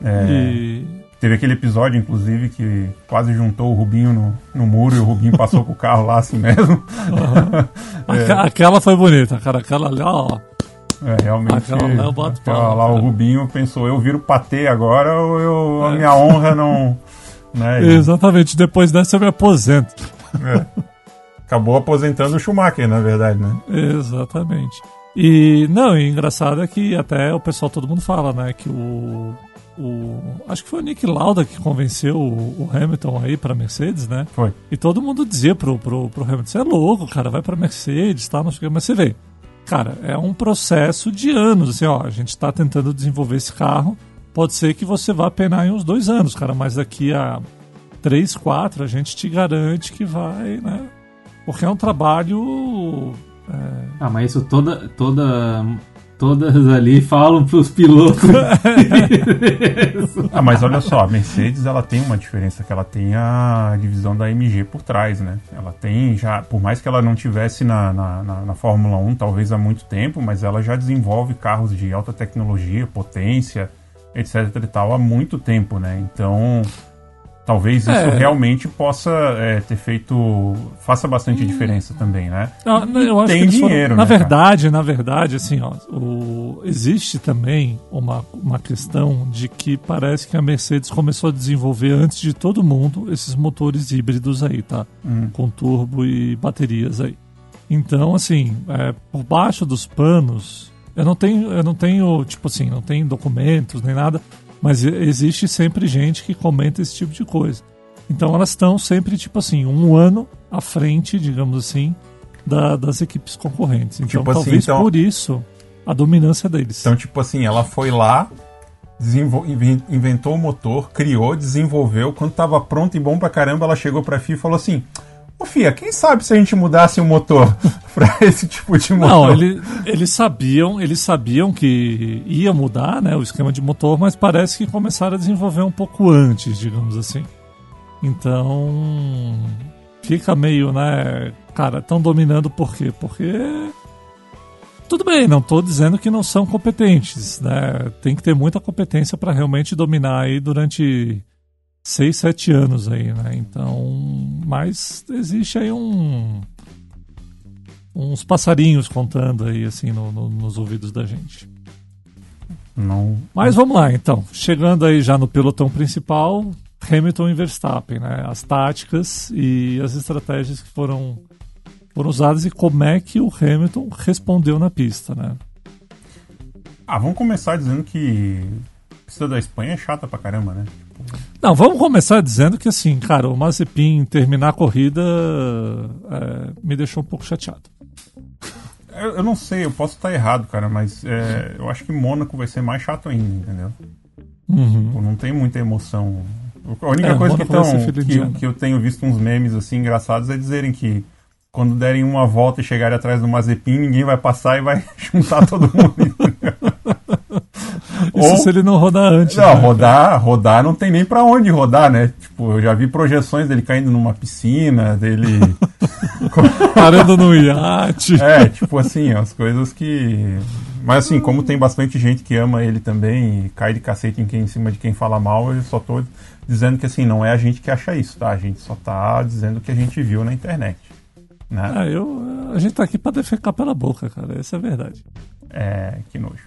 É, e... Teve aquele episódio, inclusive, que quase juntou o Rubinho no, no muro e o Rubinho passou com o carro lá assim mesmo. Uhum. *laughs* é. Aquela foi bonita, cara. Aquela ali, ó. É, realmente. Aquela lá, eu boto aquela lá o Rubinho pensou: eu viro patê agora ou eu, a é. minha honra não. Né. Exatamente, depois dessa eu me aposento. É. Acabou aposentando o Schumacher, na verdade, né? Exatamente. E, não, e engraçado é que até o pessoal, todo mundo fala, né, que o, o, acho que foi o Nick Lauda que convenceu o, o Hamilton aí para Mercedes, né? Foi. E todo mundo dizia pro, pro, pro Hamilton: você é louco, cara, vai para Mercedes, tá? Não sei o que, mas você vê. Cara, é um processo de anos, assim, ó, a gente está tentando desenvolver esse carro, pode ser que você vá penar em uns dois anos, cara, mas daqui a três, quatro, a gente te garante que vai, né? Porque é um trabalho. É... Ah, mas isso toda, toda todas ali falam para os pilotos. *laughs* ah, mas olha só, a Mercedes ela tem uma diferença que ela tem a divisão da MG por trás, né? Ela tem já, por mais que ela não tivesse na, na, na, na Fórmula 1 talvez há muito tempo, mas ela já desenvolve carros de alta tecnologia, potência, etc e tal há muito tempo, né? Então Talvez isso é. realmente possa é, ter feito. faça bastante hum. diferença também, né? Não, eu acho Tem que dinheiro, foram, Na né, verdade, cara? na verdade, assim, ó, o, existe também uma, uma questão de que parece que a Mercedes começou a desenvolver antes de todo mundo esses motores híbridos aí, tá? Hum. Com turbo e baterias aí. Então, assim, é, por baixo dos panos, eu não tenho, eu não tenho, tipo assim, não tenho documentos nem nada, mas existe sempre gente que comenta esse tipo de coisa. Então elas estão sempre, tipo assim, um ano à frente, digamos assim, da, das equipes concorrentes. Então tipo assim, talvez assim, então... por isso a dominância deles. Então, tipo assim, ela foi lá, inventou o motor, criou, desenvolveu. Quando estava pronto e bom pra caramba, ela chegou pra FIA e falou assim: Ô Fia, quem sabe se a gente mudasse o motor *laughs* para esse tipo de motor? Não, ele, eles sabiam, eles sabiam que ia mudar, né, o esquema de motor, mas parece que começaram a desenvolver um pouco antes, digamos assim. Então, fica meio, né, cara, estão dominando por quê? Porque tudo bem, não estou dizendo que não são competentes, né? Tem que ter muita competência para realmente dominar aí durante seis, sete anos aí, né? Então, mas existe aí um uns passarinhos contando aí assim no, no, nos ouvidos da gente. Não. Mas vamos lá, então. Chegando aí já no pelotão principal, Hamilton e Verstappen, né? As táticas e as estratégias que foram, foram usadas e como é que o Hamilton respondeu na pista, né? Ah, vamos começar dizendo que a pista da Espanha é chata pra caramba, né? Não, vamos começar dizendo que assim, cara, o Mazepin terminar a corrida é, me deixou um pouco chateado. *laughs* Eu, eu, não sei, eu posso estar errado, cara, mas é, eu acho que Mônaco vai ser mais chato ainda, entendeu? Uhum. Não tem muita emoção. A única é, coisa que, tão, que, que, eu tenho visto uns memes assim engraçados é dizerem que quando derem uma volta e chegarem atrás do Mazepin, ninguém vai passar e vai *laughs* juntar todo mundo. Isso Ou, se ele não rodar antes. Não, né? rodar, rodar não tem nem para onde rodar, né? Tipo, eu já vi projeções dele caindo numa piscina, dele. *laughs* Parando no iate. É, tipo assim, as coisas que. Mas assim, como tem bastante gente que ama ele também e cai de cacete em, quem, em cima de quem fala mal, eu só tô dizendo que assim, não é a gente que acha isso, tá? A gente só tá dizendo o que a gente viu na internet. Né? Ah, eu, a gente tá aqui pra defecar pela boca, cara. Essa é a verdade. É, que nojo.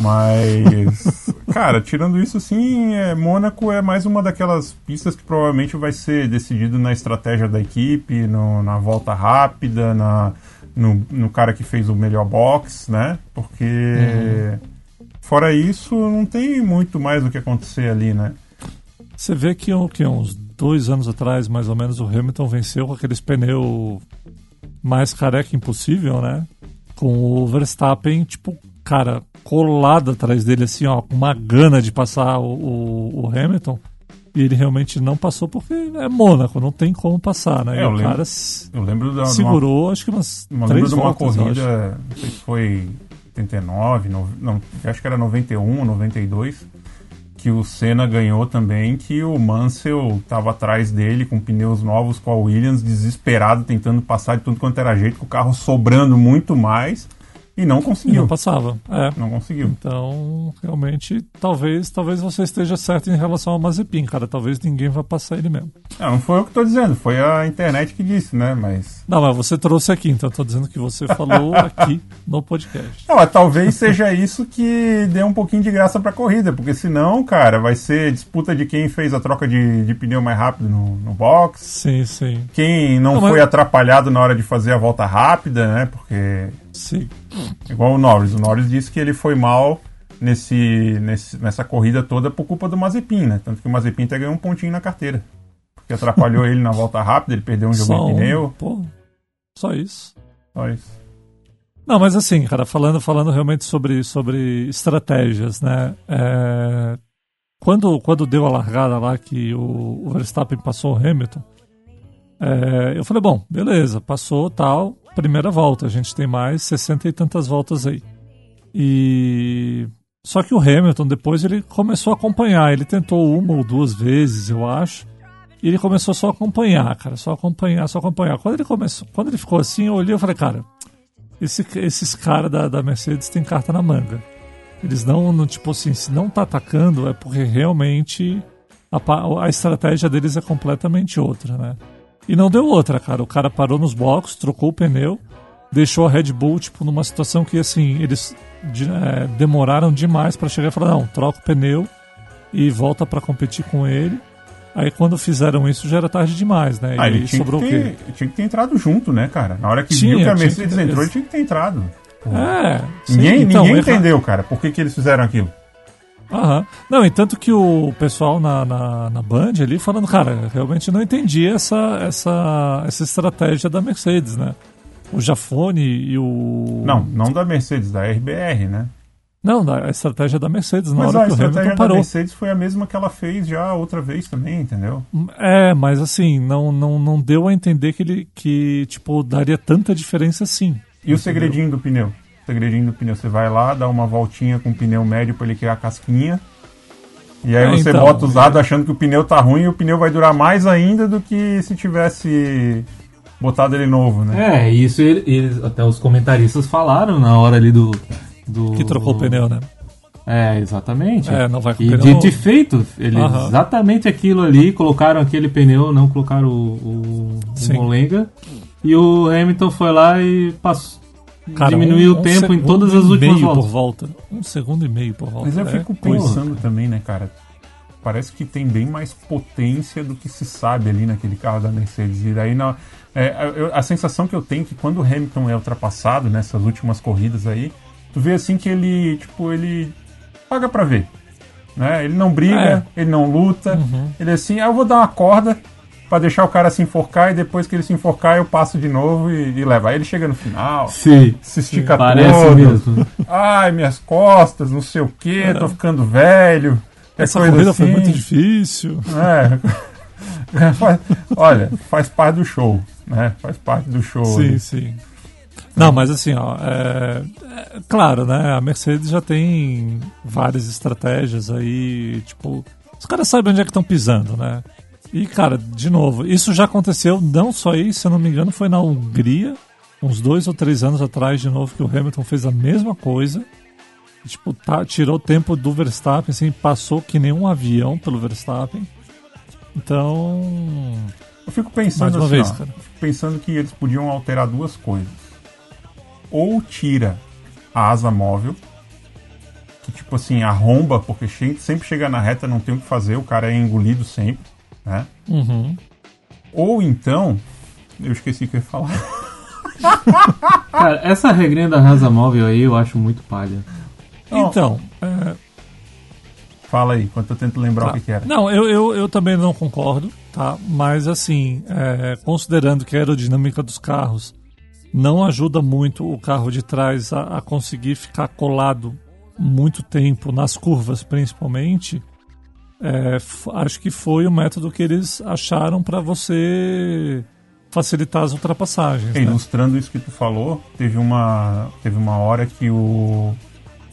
Mas, cara, tirando isso, sim, é, Mônaco é mais uma daquelas pistas que provavelmente vai ser decidido na estratégia da equipe, no, na volta rápida, na, no, no, cara que fez o melhor box, né? Porque, uhum. fora isso, não tem muito mais o que acontecer ali, né? Você vê que, que uns dois anos atrás, mais ou menos, o Hamilton venceu com aqueles pneus mais careca impossível, né? Com o Verstappen, tipo, cara, colado atrás dele, assim, ó, com uma gana de passar o, o, o, Hamilton. E ele realmente não passou porque é Mônaco, não tem como passar, né? É, e o lembro, cara eu lembro da, segurou, uma, acho que umas eu três lembro voltas, de uma corrida, não sei se foi 89, no, não, acho que era 91, 92 que o Senna ganhou também, que o Mansell estava atrás dele com pneus novos com a Williams, desesperado, tentando passar de tudo quanto era jeito, com o carro sobrando muito mais. E não conseguiu. E não passava. É. Não conseguiu. Então, realmente, talvez talvez você esteja certo em relação ao Mazepin, cara. Talvez ninguém vá passar ele mesmo. Não, não foi eu que estou dizendo, foi a internet que disse, né? Mas. Não, mas você trouxe aqui, então eu tô dizendo que você falou *laughs* aqui no podcast. Não, mas talvez seja isso que dê um pouquinho de graça pra corrida, porque senão, cara, vai ser disputa de quem fez a troca de, de pneu mais rápido no, no box. Sim, sim. Quem não, não foi mas... atrapalhado na hora de fazer a volta rápida, né? Porque. Sim. Igual o Norris. O Norris disse que ele foi mal nesse, nesse, nessa corrida toda por culpa do Mazepin, né? Tanto que o Mazepin até ganhou um pontinho na carteira. Porque atrapalhou *laughs* ele na volta rápida, ele perdeu um jogo só de pneu. Um, pô, só isso. Só isso. Não, mas assim, cara, falando, falando realmente sobre, sobre estratégias, né? É... Quando, quando deu a largada lá que o, o Verstappen passou o Hamilton, é... eu falei, bom, beleza, passou tal primeira volta. A gente tem mais 60 e tantas voltas aí. E só que o Hamilton depois ele começou a acompanhar. Ele tentou uma ou duas vezes, eu acho. E ele começou só a acompanhar, cara, só acompanhar, só acompanhar. Quando ele começou, quando ele ficou assim, eu olhei e falei, cara, esse, esses caras da, da Mercedes têm carta na manga. Eles não, não, tipo assim, se não tá atacando é porque realmente a, a estratégia deles é completamente outra, né? E não deu outra, cara. O cara parou nos blocos, trocou o pneu, deixou a Red Bull, tipo, numa situação que, assim, eles de, é, demoraram demais para chegar e falar: não, troca o pneu e volta para competir com ele. Aí quando fizeram isso já era tarde demais, né? Ah, e sobrou ter, o quê? Tinha que ter entrado junto, né, cara? Na hora que tinha, viu que a Mercedes que entrou, ele tinha que ter entrado. É. Ninguém, sim, então, ninguém entendeu, cara, por que, que eles fizeram aquilo. Aham. Não, e tanto que o pessoal na, na, na, Band ali falando, cara, realmente não entendi essa, essa, essa estratégia da Mercedes, né? O Jafone e o. Não, não da Mercedes, da RBR, né? Não, a estratégia da Mercedes, na mas hora que o Hamilton parou. A estratégia da Mercedes foi a mesma que ela fez já outra vez também, entendeu? É, mas assim, não, não, não deu a entender que ele que, tipo, daria tanta diferença assim. E entendeu? o segredinho do pneu? Segredinho do pneu. Você vai lá, dá uma voltinha com o pneu médio para ele criar a casquinha. E aí é, você então, bota usado achando que o pneu tá ruim e o pneu vai durar mais ainda do que se tivesse botado ele novo, né? É, isso eles, até os comentaristas falaram na hora ali do. do que trocou o pneu, né? É, exatamente. É, não vai com e dito e feito, eles uhum. exatamente aquilo ali, colocaram aquele pneu, não colocaram o, o, o Molenga. E o Hamilton foi lá e passou, Cara, diminuiu um, o tempo um em todas as últimas voltas. por volta. Um segundo e meio por volta. Mas eu é fico pensando coisa. também, né, cara? parece que tem bem mais potência do que se sabe ali naquele carro da Mercedes. E daí na, é, eu, a sensação que eu tenho é que quando o Hamilton é ultrapassado nessas últimas corridas aí, tu vê assim que ele, tipo, ele paga pra ver. Né? Ele não briga, é. ele não luta, uhum. ele é assim, ah, eu vou dar uma corda para deixar o cara se enforcar e depois que ele se enforcar eu passo de novo e, e levo. Aí ele chega no final, Sim. se estica Sim, todo. mesmo. Ai, minhas costas, não sei o que, é. tô ficando velho. Essa corrida assim. foi muito difícil. É. *laughs* olha, faz parte do show, né? Faz parte do show. Sim, ali. sim. Não, mas assim, ó, é, é, claro, né? A Mercedes já tem várias estratégias aí, tipo, os caras sabem onde é que estão pisando, né? E, cara, de novo, isso já aconteceu não só aí, se eu não me engano, foi na Hungria, uns dois ou três anos atrás, de novo, que o Hamilton fez a mesma coisa. Tipo, tá, tirou o tempo do Verstappen, assim, passou que nem um avião pelo Verstappen. Então. Eu fico pensando assim, vez, ó, pensando que eles podiam alterar duas coisas. Ou tira a asa móvel, que tipo assim, arromba, porque sempre chega na reta, não tem o que fazer, o cara é engolido sempre né? Uhum. Ou então, eu esqueci o que eu ia falar. *laughs* Cara, essa regrinha da rasa móvel aí eu acho muito palha. Então, é... fala aí, enquanto eu tento lembrar tá. o que, que, era. Não, eu, eu, eu também não concordo, tá? Mas assim, é, considerando que a aerodinâmica dos carros não ajuda muito o carro de trás a, a conseguir ficar colado muito tempo nas curvas, principalmente, é, acho que foi o método que eles acharam para você facilitar as ultrapassagens. Né? Ilustrando isso que tu falou, teve uma, teve uma hora que o,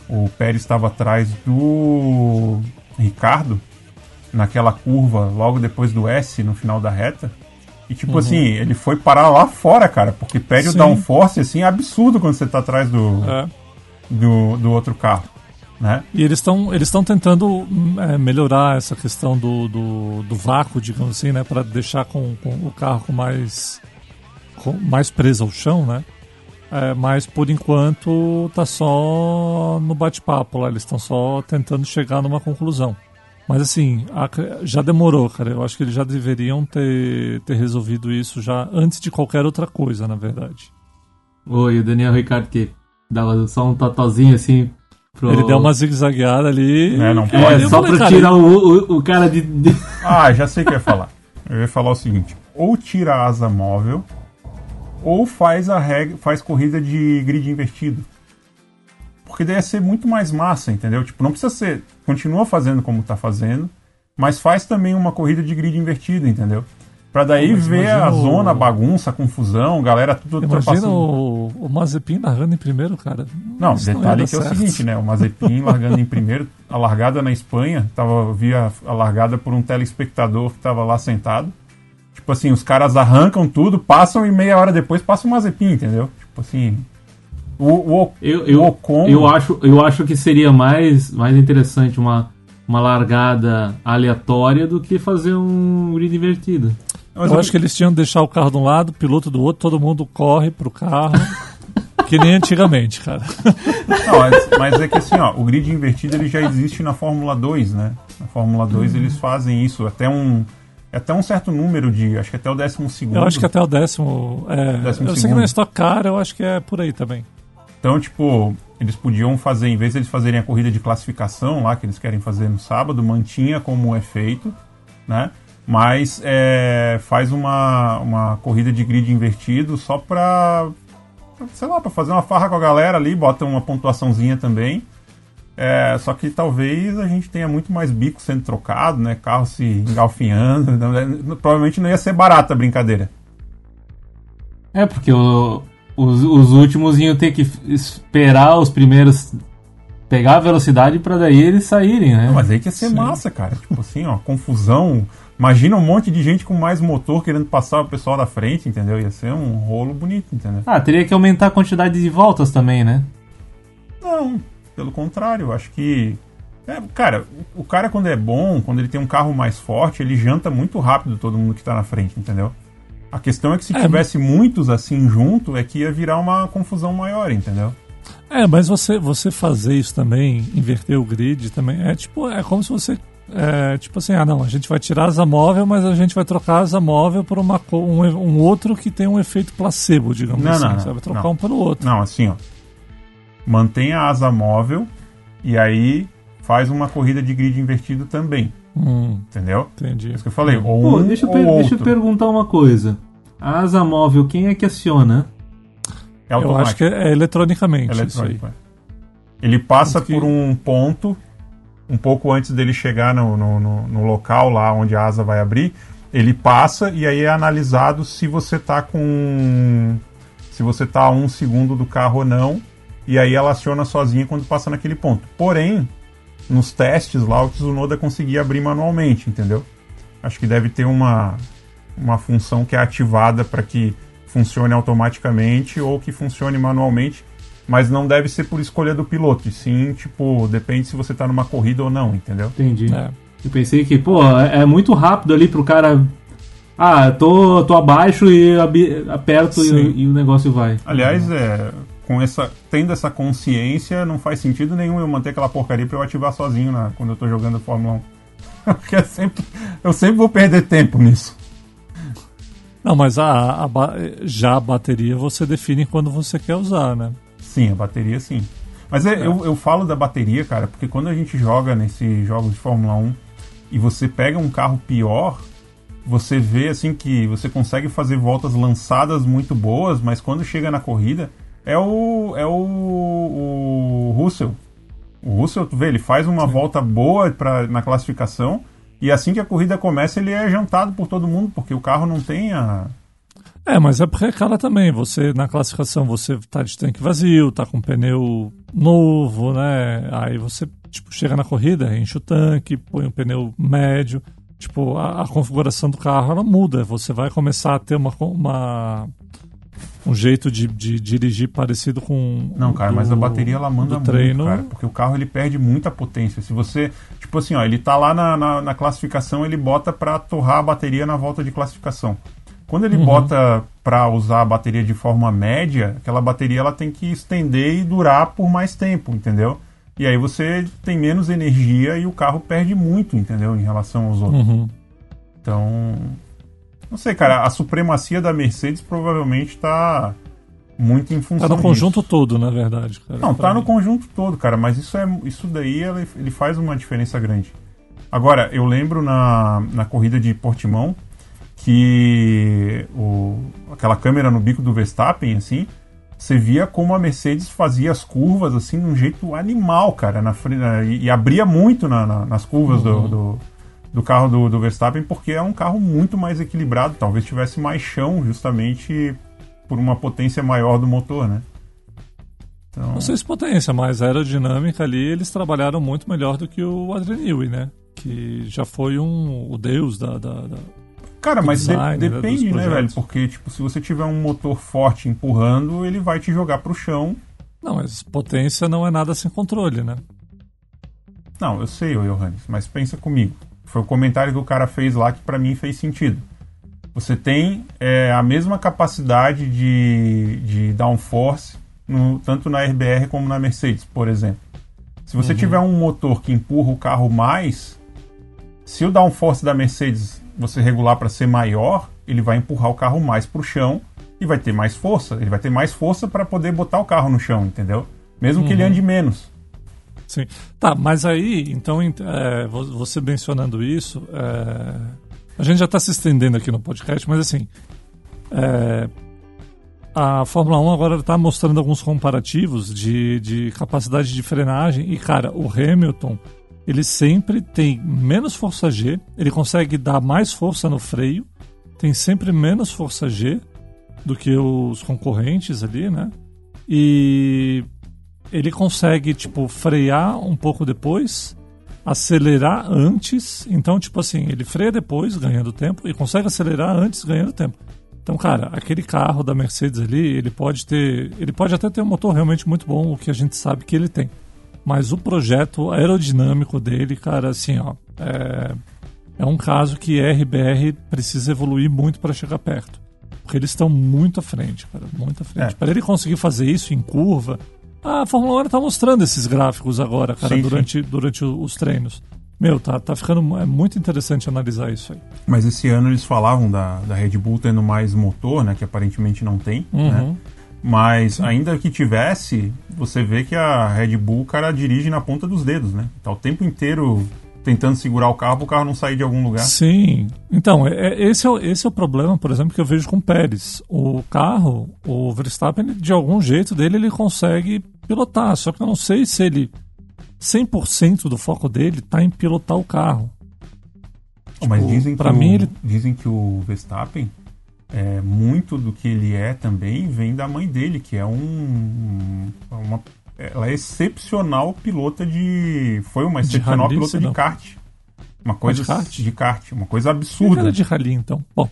o Pérez estava atrás do Ricardo naquela curva logo depois do S no final da reta. E tipo uhum. assim, ele foi parar lá fora, cara, porque pede o downforce assim é absurdo quando você tá atrás do, é. do, do outro carro. Né? E eles estão eles tentando é, melhorar essa questão do, do, do, vácuo, digamos assim, né, para deixar com, com, o carro com mais com, mais preso ao chão, né? É, mas por enquanto tá só no bate-papo lá, eles estão só tentando chegar numa conclusão. Mas assim, a, já demorou, cara. Eu acho que eles já deveriam ter, ter resolvido isso já antes de qualquer outra coisa, na verdade. Oi, o Daniel Ricardo que dava só um totozinho assim Pro... Ele deu uma zigue-zagueada ali. É, não pode. É, só falei, pra cara, tirar o, o, o, cara de, de. Ah, já sei o que eu ia falar. Eu ia falar o seguinte: ou tira a asa móvel, ou faz a regra, faz corrida de grid invertido. Porque daí ia ser muito mais massa, entendeu? Tipo, não precisa ser. Continua fazendo como tá fazendo, mas faz também uma corrida de grid invertido, entendeu? Pra daí ver a zona, a bagunça, a confusão, galera tudo Imagina o, o Mazepin largando em primeiro, cara. Não, Isso detalhe não que certo. é o seguinte, né? O Mazepin *laughs* largando em primeiro, a largada na Espanha, tava, via a largada por um telespectador que tava lá sentado. Tipo assim, os caras arrancam tudo, passam e meia hora depois passa o Mazepin, entendeu? Tipo assim. O, o, eu, eu, o Ocon... eu, acho, eu acho que seria mais, mais interessante uma, uma largada aleatória do que fazer um grid invertido. Mas eu, eu acho que eles tinham que deixar o carro de um lado, o piloto do outro, todo mundo corre pro carro. *laughs* que nem antigamente, cara. Não, mas, mas, é que assim, ó, o grid invertido ele já existe na Fórmula 2, né? Na Fórmula 2 uhum. eles fazem isso até um até um certo número de, acho que até o décimo segundo. Eu acho que até o décimo, é, décimo eu sei que na Stock Car eu acho que é por aí também. Então, tipo, eles podiam fazer, em vez de eles fazerem a corrida de classificação lá, que eles querem fazer no sábado, mantinha como é feito, né? Mas é, faz uma, uma corrida de grid invertido só pra, sei lá, pra fazer uma farra com a galera ali, bota uma pontuaçãozinha também. É, só que talvez a gente tenha muito mais bico sendo trocado, né? Carro se engalfinhando. Né? Provavelmente não ia ser barata a brincadeira. É, porque o, os, os últimos iam ter que esperar os primeiros pegar a velocidade para daí eles saírem, né? Não, mas aí que ia ser Sim. massa, cara. Tipo assim, ó, confusão. Imagina um monte de gente com mais motor querendo passar o pessoal da frente, entendeu? Ia ser um rolo bonito, entendeu? Ah, teria que aumentar a quantidade de voltas também, né? Não, pelo contrário, acho que. É, cara, o cara quando é bom, quando ele tem um carro mais forte, ele janta muito rápido todo mundo que tá na frente, entendeu? A questão é que se é, tivesse muitos assim junto, é que ia virar uma confusão maior, entendeu? É, mas você, você fazer isso também, inverter o grid também, é tipo, é como se você é, tipo assim, ah não, a gente vai tirar a asa móvel, mas a gente vai trocar a asa móvel por uma, um, um outro que tem um efeito placebo, digamos não, assim. Não, você vai trocar não. um pelo outro. Não, assim, ó. Mantém a asa móvel e aí faz uma corrida de grid invertido também. Hum, entendeu? Entendi. É isso que eu falei. Ou Pô, um, deixa, eu ou outro. deixa eu perguntar uma coisa. A asa móvel, quem é que aciona? É Eu acho que é eletronicamente isso aí. eletrônico. é. Ele passa Porque- por um ponto, um pouco antes dele chegar no, no, no- no local lá onde a asa vai abrir. Ele passa e aí é analisado se você tá com. Se você tá a um segundo do carro ou não. E aí ela aciona sozinha quando passa naquele ponto. Porém, nos testes lá, o Tsunoda conseguia abrir manualmente, entendeu? Acho que deve ter uma, uma função que é ativada para que funcione automaticamente ou que funcione manualmente, mas não deve ser por escolha do piloto, e sim, tipo, depende se você tá numa corrida ou não, entendeu? Entendi. É. Eu pensei que, pô, é é muito rápido ali pro cara. Ah, tô, tô abaixo e aperto e, e o negócio vai. Aliás, é, com essa, tendo essa consciência, não faz sentido nenhum eu manter aquela porcaria pra eu ativar sozinho na, quando eu tô jogando Fórmula 1. *laughs* Porque é sempre, eu sempre vou perder tempo nisso. Não, mas a, a já a bateria você define quando você quer usar, né? Sim, a bateria sim. Mas é, Eu, eu falo da bateria, cara, porque quando a gente joga nesses jogos de Fórmula 1 e você pega um carro pior, você vê assim que você consegue fazer voltas lançadas muito boas, mas quando chega na corrida é o é o, o Russell. O Russell, tu vê, ele faz uma volta boa pra, na classificação e assim que a corrida começa ele é jantado por todo mundo porque o carro não tem a É, mas é porque é cara também. Você, na classificação, você tá de tanque vazio, tá com pneu novo, né? Aí você, tipo, chega na corrida, enche o tanque, põe um pneu médio. Tipo, a, a configuração do carro, ela muda. Você vai começar a ter uma, uma um jeito de, de dirigir parecido com Não, cara, do- mas a bateria ela manda do muito, treino. cara, porque o carro ele perde muita potência. Se você, tipo assim, ó, ele tá lá na, na, na classificação, ele bota pra torrar a bateria na volta de classificação. Quando ele Uhum. bota pra usar a bateria de forma média, aquela bateria ela tem que estender e durar por mais tempo, entendeu? E aí você tem menos energia e o carro perde muito, entendeu? Em relação aos outros. Uhum. Então, não sei, cara, a supremacia da Mercedes provavelmente tá muito em função Tá no disso. conjunto todo, na verdade. Cara, Não, tá no mim. conjunto todo, cara, mas isso é isso daí ele, ele faz uma diferença grande. Agora, eu lembro na, na corrida de Portimão que o, aquela câmera no bico do Verstappen, assim, você via como a Mercedes fazia as curvas assim de um jeito animal, cara, na e, e abria muito na- na- nas curvas do, do, do carro do, do Verstappen, porque é um carro muito mais equilibrado, talvez tivesse mais chão, justamente por uma potência maior do motor, né? Então... Não sei se potência, mas a aerodinâmica ali eles trabalharam muito melhor do que o Adrian Newey, né? Que já foi um, o deus da. da- da- Cara, mas de- design, né, depende, dos né, velho? Porque, tipo, se você tiver um motor forte empurrando, ele vai te jogar pro chão. Não, mas potência não é nada sem controle, né? Não, eu sei, ô Johannes, mas pensa comigo. Foi o comentário que o cara fez lá que pra mim fez sentido. Você tem é, a mesma capacidade de, de downforce, no, tanto na RBR como na Mercedes, por exemplo. Se você tiver um motor que empurra o carro mais, se o downforce da Mercedes você regular para ser maior, ele vai empurrar o carro mais pro chão e vai ter mais força. Ele vai ter mais força para poder botar o carro no chão, entendeu? Mesmo que ele ande menos. Sim. Tá, mas aí, então, ent- é, vo- você mencionando isso, é, a gente já está se estendendo aqui no podcast, mas assim, é, a Fórmula 1 agora está mostrando alguns comparativos de, de capacidade de frenagem e, cara, o Hamilton, ele sempre tem menos força G, ele consegue dar mais força no freio, tem sempre menos força G do que os concorrentes ali, né? E ele consegue, tipo, frear um pouco depois, acelerar antes. Então, tipo assim, ele freia depois, ganhando tempo, e consegue acelerar antes, ganhando tempo. Então, cara, aquele carro da Mercedes ali, ele pode ter. Ele pode até ter um motor realmente muito bom, o que a gente sabe que ele tem. Mas o projeto aerodinâmico dele, cara, assim, ó. É, é um caso que RBR precisa evoluir muito para chegar perto. Porque eles estão muito à frente, cara, muito à frente. É. Para ele conseguir fazer isso em curva, a Fórmula 1 está mostrando esses gráficos agora, cara, Sim, durante, durante o- os treinos. Meu, tá, tá ficando é muito interessante analisar isso aí. Mas esse ano eles falavam da, da Red Bull tendo mais motor, né? Que aparentemente não tem, uhum. né? Mas ainda que tivesse, você vê que a Red Bull, o cara dirige na ponta dos dedos, né? Tá o tempo inteiro tentando segurar o carro para o carro não sair de algum lugar. Sim. Então, é, é, esse, é, esse é o problema, por exemplo, que eu vejo com o Pérez. O carro, o Verstappen, de algum jeito dele, ele consegue pilotar. Só que eu não sei se ele. 100% do foco dele está em pilotar o carro. Tipo, Mas dizem que, mim, o, ele... dizem que o Verstappen é, muito do que ele é também vem da mãe dele, que é um uma, ela é excepcional pilota de foi uma excepcional de pilota de kart. Uma coisa de kart? de kart, uma coisa absurda. Era de rally então. Bom,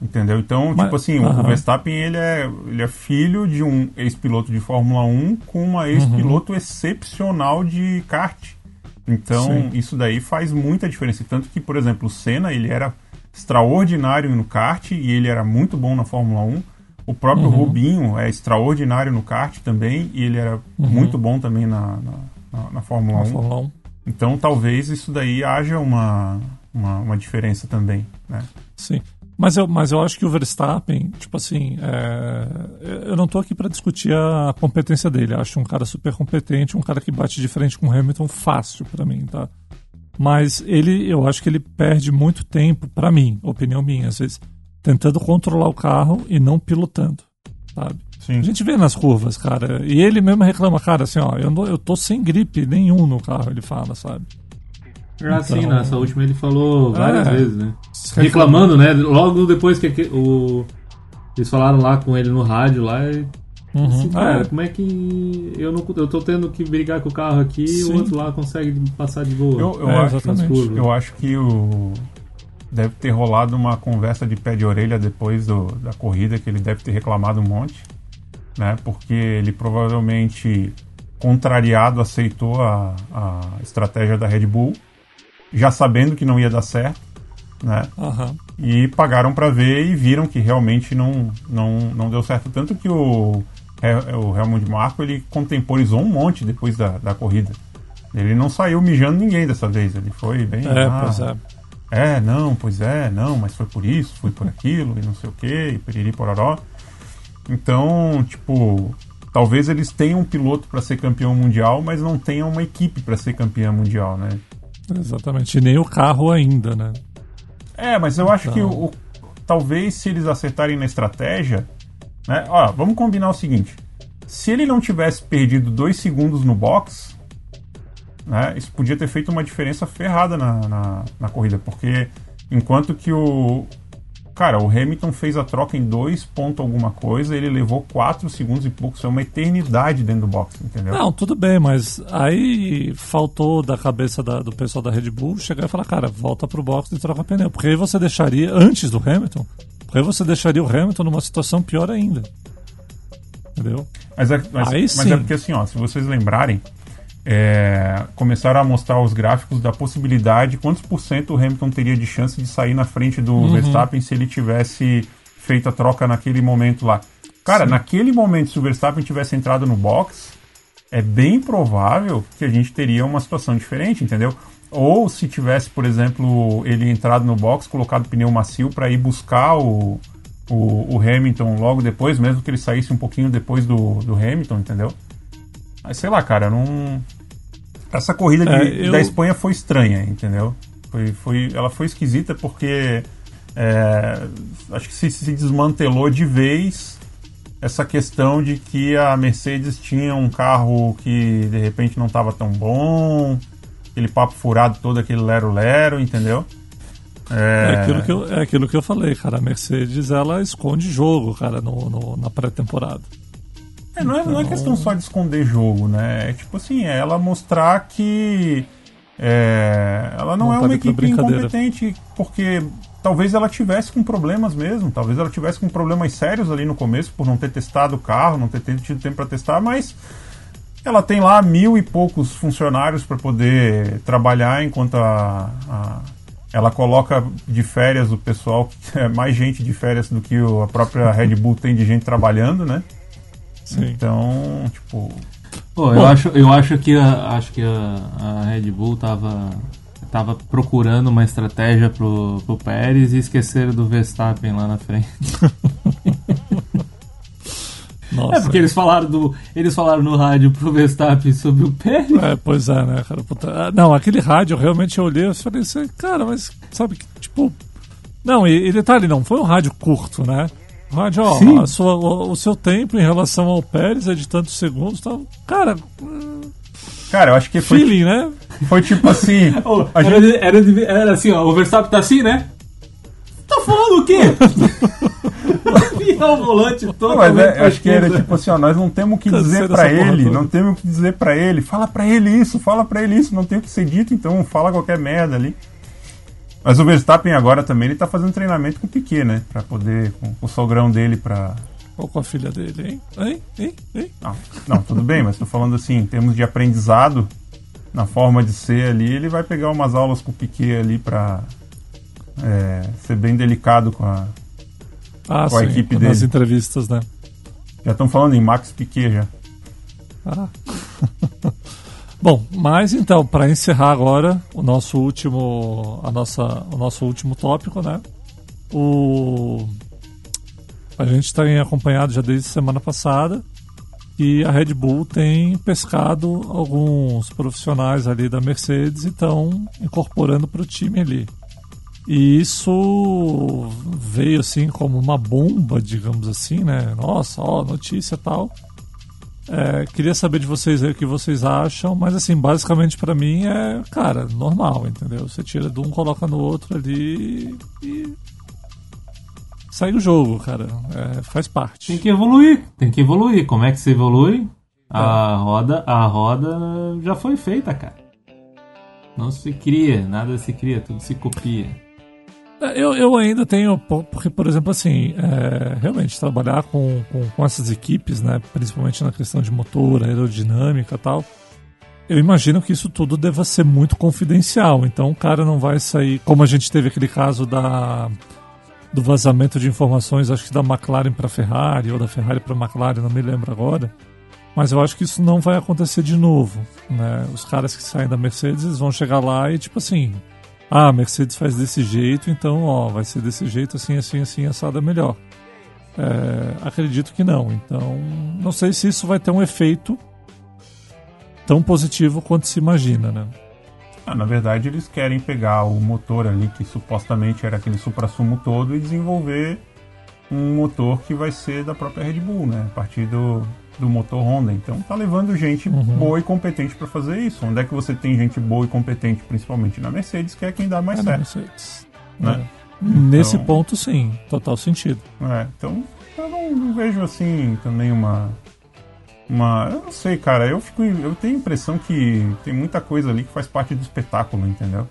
Entendeu? Então, Mas, tipo assim, uh -huh. o Verstappen ele é, ele é filho de um ex-piloto de Fórmula 1 com uma ex-piloto uh -huh. excepcional de kart. Então, Sim. isso daí faz muita diferença. Tanto que, por exemplo, o Senna, ele era extraordinário no kart e ele era muito bom na Fórmula 1. O próprio uhum. Rubinho é extraordinário no kart também e ele era uhum. muito bom também na, na, na, na Fórmula, na 1. Fórmula 1. Então talvez isso daí haja uma, uma, uma, diferença também, né? Sim. Mas eu, mas eu acho que o Verstappen, tipo assim, é, eu não estou aqui para discutir a competência dele. Eu acho um cara super competente, um cara que bate de frente com o Hamilton fácil para mim, tá? Mas ele, eu acho que ele perde muito tempo, para mim, opinião minha, às vezes, tentando controlar o carro e não pilotando, sabe? Sim. A gente vê nas curvas, cara. E ele mesmo reclama, cara, assim, ó, eu, não, eu tô sem gripe nenhum no carro, ele fala, sabe? Ah, então... sim, nessa última ele falou várias é, vezes, né? Reclamando, né? Logo depois que o, eles falaram lá com ele no rádio lá, Uhum. Assim, cara, é. como é que eu não eu tô tendo que brigar com o carro aqui e o outro lá consegue passar de boa? Eu, eu, é, acho, eu acho que o deve ter rolado uma conversa de pé de orelha depois do, da corrida que ele deve ter reclamado um monte, né? Porque ele provavelmente contrariado aceitou a, a estratégia da Red Bull, já sabendo que não ia dar certo, né? Uhum. E pagaram para ver e viram que realmente não, não, não deu certo tanto que o é, é, o Helmut Marko ele contemporizou um monte depois da, da corrida. Ele não saiu mijando ninguém dessa vez, ele foi bem. É, ah, pois é. É, não, pois é, não, mas foi por isso, foi por aquilo, e não sei o que, e piriri pororó. Então, tipo, talvez eles tenham um piloto para ser campeão mundial, mas não tenham uma equipe para ser campeão mundial, né? Exatamente, e nem o carro ainda, né? É, mas eu acho que o, o, talvez se eles acertarem na estratégia, né? Ó, vamos combinar o seguinte: se ele não tivesse perdido dois segundos no box, né, isso podia ter feito uma diferença ferrada na, na, na corrida, porque enquanto que o, Cara, o Hamilton fez a troca em dois ponto alguma coisa, ele levou quatro segundos e pouco, isso é uma eternidade dentro do box, entendeu? Não, tudo bem, mas aí faltou da cabeça da, do pessoal da Red Bull chegar e falar, cara, volta pro box e troca pneu. Porque aí você deixaria, antes do Hamilton, aí você deixaria o Hamilton numa situação pior ainda. Entendeu? Mas é, mas, aí, mas é porque assim, ó, se vocês lembrarem, é, começaram a mostrar os gráficos da possibilidade, quantos por cento o Hamilton teria de chance de sair na frente do uhum. Verstappen se ele tivesse feito a troca naquele momento lá. Cara, Sim. naquele momento, se o Verstappen tivesse entrado no box, é bem provável que a gente teria uma situação diferente, entendeu? Ou se tivesse, por exemplo, ele entrado no box, colocado pneu macio para ir buscar o, o, o, Hamilton logo depois, mesmo que ele saísse um pouquinho depois do, do Hamilton, entendeu? Mas sei lá, cara, não. Essa corrida de, é, eu... da Espanha foi estranha, entendeu? Foi, foi, ela foi esquisita porque é, acho que se, se desmantelou de vez essa questão de que a Mercedes tinha um carro que de repente não estava tão bom, aquele papo furado todo, aquele lero-lero, entendeu? É... É, aquilo que eu, é aquilo que eu falei, cara. A Mercedes ela esconde jogo, cara, no, no na pré-temporada. É, não, é, não é questão só de esconder jogo, né? É tipo assim, é ela mostrar que é, ela não, não é tá uma equipe incompetente, porque talvez ela tivesse com problemas mesmo, talvez ela tivesse com problemas sérios ali no começo por não ter testado o carro, não ter tido tempo para testar, mas ela tem lá mil e poucos funcionários para poder trabalhar enquanto a, a, ela coloca de férias o pessoal, é mais gente de férias do que a própria Red Bull tem de gente trabalhando, né? Sim. Então, tipo. Pô, eu, acho, eu acho que, a, acho que a, a Red Bull tava tava procurando uma estratégia pro, pro Pérez e esqueceram do Verstappen lá na frente. *laughs* Nossa, é porque eles falaram do. Eles falaram no rádio pro Verstappen sobre o Pérez. É, pois é, né, cara? Puta, ah, não, aquele rádio realmente eu olhei e falei assim, cara, mas sabe que, tipo. Não, ele tá ali, não, foi um rádio curto, né? Rádio, ó, sua, o, o, seu tempo em relação ao Pérez é de tantos segundos, então, cara. Cara, eu acho que foi. Feeling, né? Foi tipo assim. *laughs* era, gente... era, era, assim, ó, o Verstappen tá assim, né? Falando o quê? o volante todo. Mas é, acho que era tipo assim, ó, nós não temos o que dizer para ele, não temos o que dizer para ele. Fala para ele isso, fala para ele isso, não tem o que ser dito, então fala qualquer merda ali. Mas o Verstappen agora também ele tá fazendo treinamento com o Piquet, né? Pra poder, com o sogrão dele pra. Ou com a filha dele, hein? Hein? Hein? hein? Não, não, tudo bem, mas tô falando assim, em termos de aprendizado, na forma de ser ali, ele vai pegar umas aulas com o Piquet ali pra é, ser bem delicado com a, ah, com a sim, equipe dele. Nas entrevistas, né? Já estão falando em Max Piquet já. Ah. *laughs* Bom, mas então, para encerrar agora o nosso último, a nossa, o nosso último tópico, né? O a gente tem acompanhado já desde semana passada e a Red Bull tem pescado alguns profissionais ali da Mercedes e estão incorporando para o time ali. E isso veio assim como uma bomba, digamos assim, né? Nossa, ó, notícia tal. É, queria saber de vocês aí o que vocês acham, mas assim, basicamente para mim é, cara, normal, entendeu? Você tira de um, coloca no outro ali e. Segue o jogo, cara. É, faz parte. Tem que evoluir, tem que evoluir. Como é que se evolui? A é. roda, a roda já foi feita, cara. Não se cria, nada se cria, tudo se copia. Eu, eu ainda tenho, porque, por exemplo, assim, é, realmente trabalhar com, com, com, essas equipes, né, principalmente na questão de motor, aerodinâmica e tal, eu imagino que isso tudo deva ser muito confidencial. Então o cara não vai sair, como a gente teve aquele caso da do vazamento de informações, acho que da McLaren para Ferrari ou da Ferrari para McLaren, não me lembro agora. Mas eu acho que isso não vai acontecer de novo, né? Os caras que saem da Mercedes vão chegar lá e tipo assim, ah, a Mercedes faz desse jeito, então ó, vai ser desse jeito, assim, assim, assim, assada melhor. É, acredito que não. Então, não sei se isso vai ter um efeito tão positivo quanto se imagina, né? Ah, na verdade, eles querem pegar o motor ali, que supostamente era aquele supra-sumo todo, e desenvolver um motor que vai ser da própria Red Bull, né? A partir do, do motor Honda. Então tá levando gente uhum. boa e competente para fazer isso. Onde é que você tem gente boa e competente, principalmente na Mercedes, que é quem dá mais é certo. Mercedes. Né? É. Então, Nesse ponto, sim, total sentido. É, então eu não, não, vejo assim também uma. Uma. Eu não sei, cara. Eu, fico, eu tenho a impressão que tem muita coisa ali que faz parte do espetáculo, entendeu?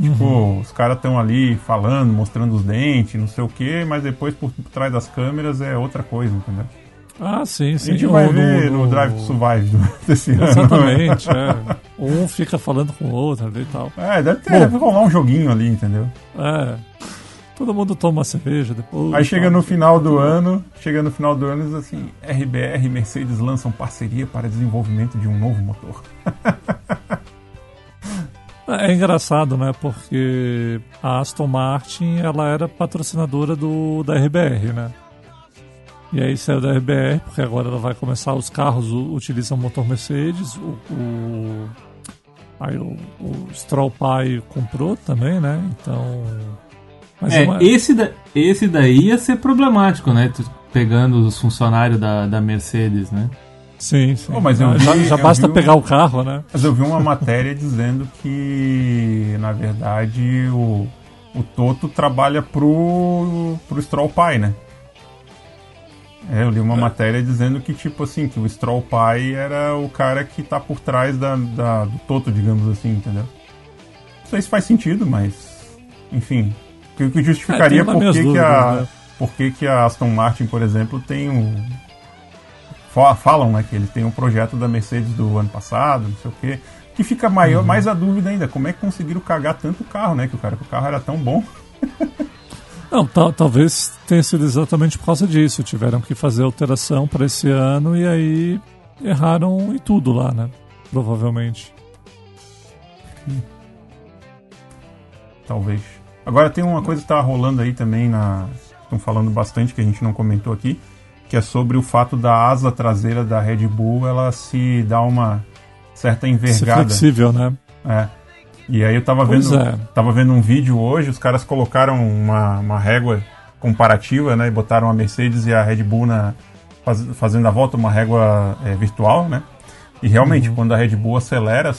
Tipo, uhum. os caras estão ali falando, mostrando os dentes, não sei o que, mas depois por trás das câmeras é outra coisa, entendeu? Ah, sim, sim. A gente vai ver no, no Drive to Survive *laughs* desse ano. Exatamente, é. Um fica falando com o outro ali e tal. É, deve, ter, Bom, deve rolar um joguinho ali, entendeu? É. Todo mundo toma cerveja depois. Aí chega no final do ano, chega no final do ano e diz assim, RBR e Mercedes lançam parceria para desenvolvimento de um novo motor. *laughs* É engraçado, né? Porque a Aston Martin ela era patrocinadora do da RBR, né? E aí saiu da RBR, porque agora ela vai começar, os carros utilizam motor Mercedes, o, o aí o, o Stroll Pai comprou também, né? Então. é, uma... esse, da, esse daí ia ser problemático, né? Pegando os funcionários da, da Mercedes, né? Sim, sim. Oh, mas eu já, já basta vi, pegar o carro, né? Mas eu vi uma matéria dizendo que, na verdade, o, o Toto trabalha pro, pro Stroll Pai, né? É, eu li uma é. matéria dizendo que, tipo assim, que o Stroll pai era o cara que tá por trás da, da, do Toto, digamos assim, entendeu? Não sei se faz sentido, mas. Enfim. O que justificaria é, por, que, dúvidas, que a, né? por que, que a Aston Martin, por exemplo, tem um. Falam, né, que ele tem um projeto da Mercedes do ano passado, não sei o quê. Que fica maior, uhum. mais a dúvida ainda, como é que conseguiram cagar tanto o carro, né? Que o cara, que o carro era tão bom. *laughs* Não, talvez tenha sido exatamente por causa disso. Tiveram que fazer alteração para esse ano e aí erraram em tudo lá, né? Provavelmente. *laughs* talvez. Agora tem uma coisa que tá rolando aí também na. Estão falando bastante que a gente não comentou aqui, que é sobre o fato da asa traseira da Red Bull ela se dá uma certa envergada. Se flexível, né? É. E aí eu tava Pois vendo, é. tava vendo um vídeo hoje, os caras colocaram uma, uma régua comparativa, né? E botaram a Mercedes e a Red Bull na, faz- fazendo a volta, uma régua é, virtual, né? E realmente, Uhum. quando a Red Bull acelera,